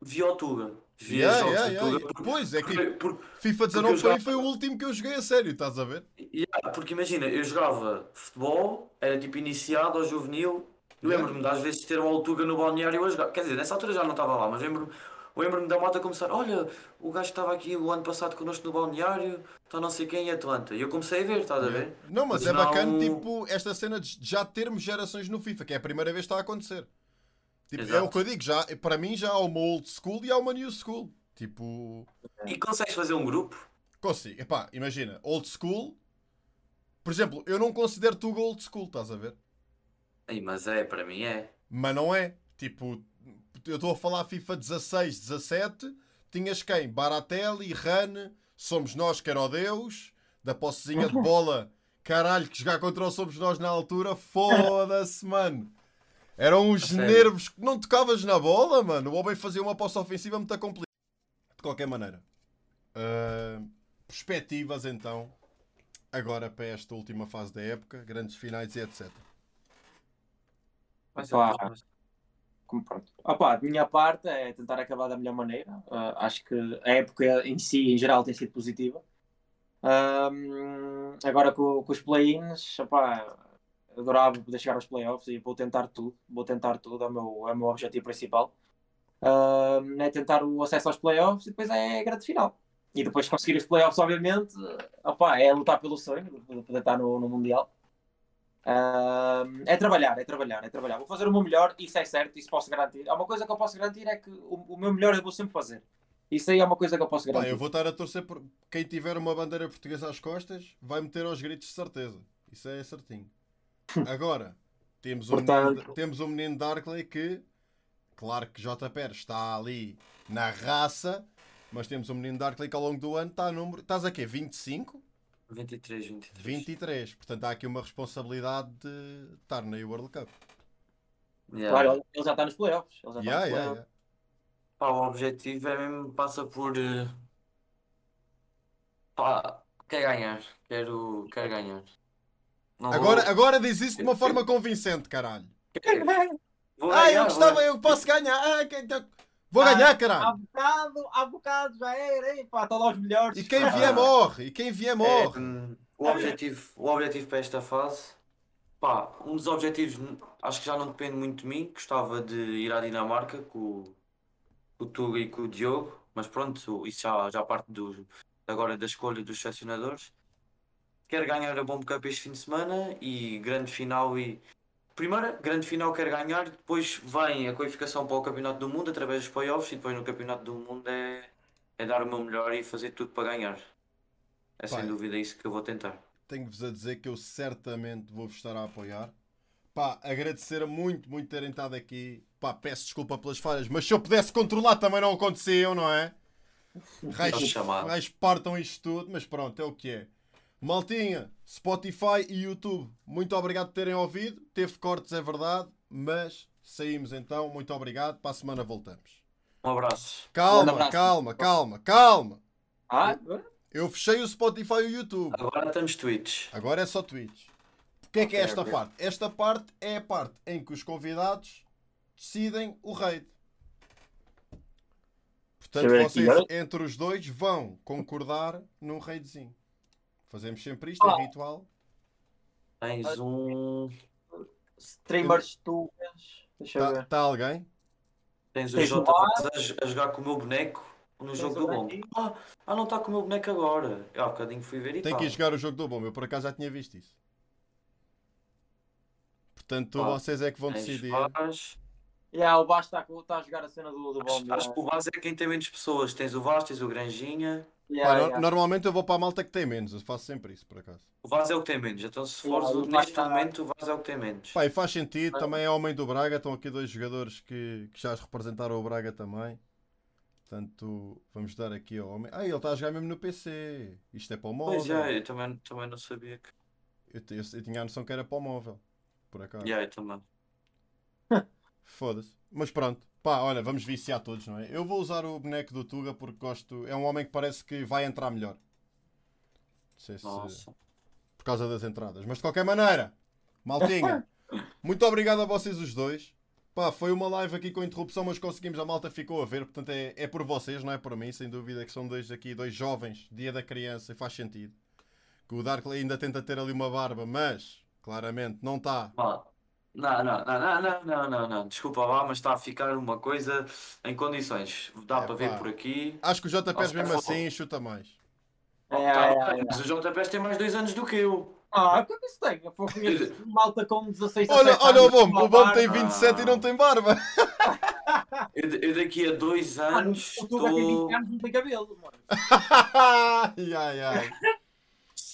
vi o Tuga. Vi Yeah, os jogos yeah, yeah. Tuga. Pois é que Porque, porque, FIFA porque eu 19 foi, jogava- foi o último que eu joguei a sério, estás a ver? Yeah, porque imagina, eu jogava futebol, era tipo iniciado ao juvenil. Lembro-me de às vezes ter o Altuga no balneário a jogar. Quer dizer, nessa altura já não estava lá, mas lembro-me lembro da malta começar: Olha, o gajo estava aqui o ano passado connosco no balneário, está não sei quem em Atlanta. E eu comecei a ver, estás a ver? Não, mas, Mas é não- bacana, tipo, esta cena de já termos gerações no FIFA, que é a primeira vez que está a acontecer. Tipo, é o que eu digo, já, para mim já há uma old school e há uma new school. Tipo, E consegues fazer um grupo? consigo. Epá, imagina, old school. Por exemplo, eu não considero tu old school, estás a ver? Aí, mas é, para mim é. Mas não é. Tipo, eu estou a falar FIFA 16, 17. Tinhas quem? Baratelli, Rane, Somos Nós que era o Deus, da possezinha de bola. Caralho, que jogar contra o Somos Nós na altura, foda-se, mano. Eram uns A nervos que não tocavas na bola, mano. O homem fazia uma posse ofensiva muito complicada. De qualquer maneira. Ah, perspectivas então, agora para esta última fase da época, grandes finais e etc. Vai ser Pá. um top. Como pronto. Opa, a minha parte é tentar acabar da melhor maneira. Ah, acho que a época em si, em geral, tem sido positiva. Ahm, agora com, com os play-ins, adorava poder chegar aos playoffs e vou tentar tudo. Vou tentar tudo, é o meu, é o meu objetivo principal. É tentar o acesso aos playoffs e depois é a grande final. E depois de conseguir os playoffs, obviamente, opá, é lutar pelo sonho de poder estar no, no Mundial. Ahm, é trabalhar, é trabalhar, é trabalhar. Vou fazer o meu melhor, isso é certo, isso posso garantir. Há uma coisa que eu posso garantir é que o, o meu melhor eu vou sempre fazer. Isso aí é uma coisa que eu posso Pá, garantir. eu vou estar a torcer por quem tiver uma bandeira portuguesa às costas vai meter aos gritos de certeza. Isso é certinho. Agora, temos um, Portanto- menino, temos um menino Darkley que, claro que JPR está ali na raça, mas temos um menino Darkley que ao longo do ano está a número. Estás a quê? 25? 23, 23. 23. Portanto, há aqui uma responsabilidade de estar na World Cup. Yeah. Claro, ele, já está nos playoffs. Ele já está Yeah, nos yeah, playoffs. yeah. Pá, o objetivo é mesmo, passa por. eh, Pá, quer ganhar. Quero, quero ganhar. Não Agora, vou- agora diz isso de uma forma convincente, caralho. vou Ah, eu ganhar, gostava, vou- eu posso ganhar. Ah, que- vou Ah, ganhar, Há caralho. bocado, há bocado já era, hein, pá, estão lá os melhores. E quem Ah. vier morre. E quem vier É, morre. hum, o, objetivo, o objetivo para esta fase, pá, um dos objetivos acho que já não depende muito de mim. Gostava de ir à Dinamarca com, o- com o Tuga e com o Diogo, mas pronto, isso já, já parte do, agora da escolha dos selecionadores. Quer ganhar a Bomb Cup este fim de semana e grande final e. Primeira, grande final quer ganhar, depois vem a qualificação para o Campeonato do Mundo através dos playoffs e depois no Campeonato do Mundo é, é dar o meu melhor e fazer tudo para ganhar. É sem Pai. dúvida isso que eu vou tentar. Tenho-vos a dizer que eu certamente vou-vos estar a apoiar. Pá, agradecer muito, muito terem estado aqui. Pá, peço desculpa pelas falhas, mas se eu pudesse controlar também não aconteciam, não é? Raios, chamado. raios partam isto tudo, mas pronto, é o que é. Maltinha, Spotify e YouTube, muito obrigado por terem ouvido. Teve cortes, é verdade, mas saímos então. Muito obrigado. Para a semana voltamos. Um abraço. Calma, abraço. calma, calma, calma. Ah, Eu fechei o Spotify e o YouTube. Agora estamos Twitch. Agora é só Twitch. O que é que é esta parte? Esta parte é a parte em que os convidados decidem o raid. Portanto, vocês entre os dois vão concordar num raidzinho. Fazemos sempre isto, é ritual. Tens um. streamers tu. Deixa eu Está ver. tá alguém? Tens o Tens Jota a, a jogar com o meu boneco no Tens jogo do bom. Ah, ah, não está com o meu boneco agora. Eu há bocadinho fui ver e Tem tá. que ir jogar o jogo do bom. Eu por acaso já tinha visto isso. Portanto, Ah, vocês é que vão decidir. Vaz. Yeah, o Baixo está tá a jogar a cena do, do Acho, bomb. acho que o Vaz é quem tem menos pessoas. Tens o Vaz, tens o Granjinha. Yeah, no- yeah. Normalmente eu vou para a malta que tem menos. Eu faço sempre isso, por acaso. O Vaz é o que tem menos. Então, se Yeah, fores Vaz neste tá- momento, o Vaz é o que tem menos. Pá, e faz sentido, também é homem do Braga, estão aqui dois jogadores que, que já representaram o Braga também. Portanto, vamos dar aqui ao homem. Ah, ele está a jogar mesmo no PC. Isto é para o móvel. Pois é, eu também, também não sabia que. eu, eu- eu tinha a noção que era para o móvel. Por acaso. Yeah, eu também. Foda-se. Mas pronto. Pá, olha, vamos viciar todos, não é? Eu vou usar o boneco do Tuga porque gosto. É um homem que parece que vai entrar melhor. Não sei se. Nossa. por causa das entradas. Mas de qualquer maneira, maltinha, muito obrigado a vocês os dois. Pá, foi uma live aqui com interrupção, mas conseguimos, a malta ficou a ver, portanto é, é por vocês, não é por mim, sem dúvida que são dois aqui, dois jovens, dia da criança, e faz sentido. Que o Darkley ainda tenta ter ali uma barba, mas claramente não está. Mal. Não, não, não, não, não, não, não, não. Desculpa lá, mas está a ficar uma coisa em condições. Dá É para ver pá. por aqui. Acho que o JP Nossa, mesmo por assim chuta mais. É, Tá é, bem, é, Mas o JPS tem mais dois anos do que eu. Ah, o que é que isso tem? Eu conheço malta com 16 Olha, 17 olha o anos Bombo, uma o Bombo tem barba. 27 e não tem barba. Eu, eu daqui a dois Mano, anos o Tuga tem estou. 20 anos e não tem cabelo, mano. ai, ai, ai.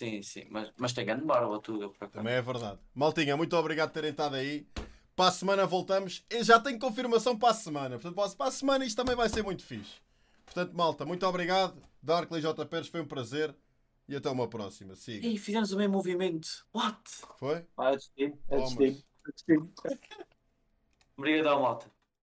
Sim, sim, mas, mas tem grande barba, tudo. Por acaso. Também é verdade. Maltinha, muito obrigado por terem estado aí. Para a semana voltamos. Eu já tenho confirmação para a semana. Portanto, para a semana isto também vai ser muito fixe. Portanto, malta, muito obrigado. Darkley J. Pérez, foi um prazer. E até uma próxima. Siga. Ih, fizemos o mesmo movimento. What? Foi? Ah. É destino. Obrigado, malta.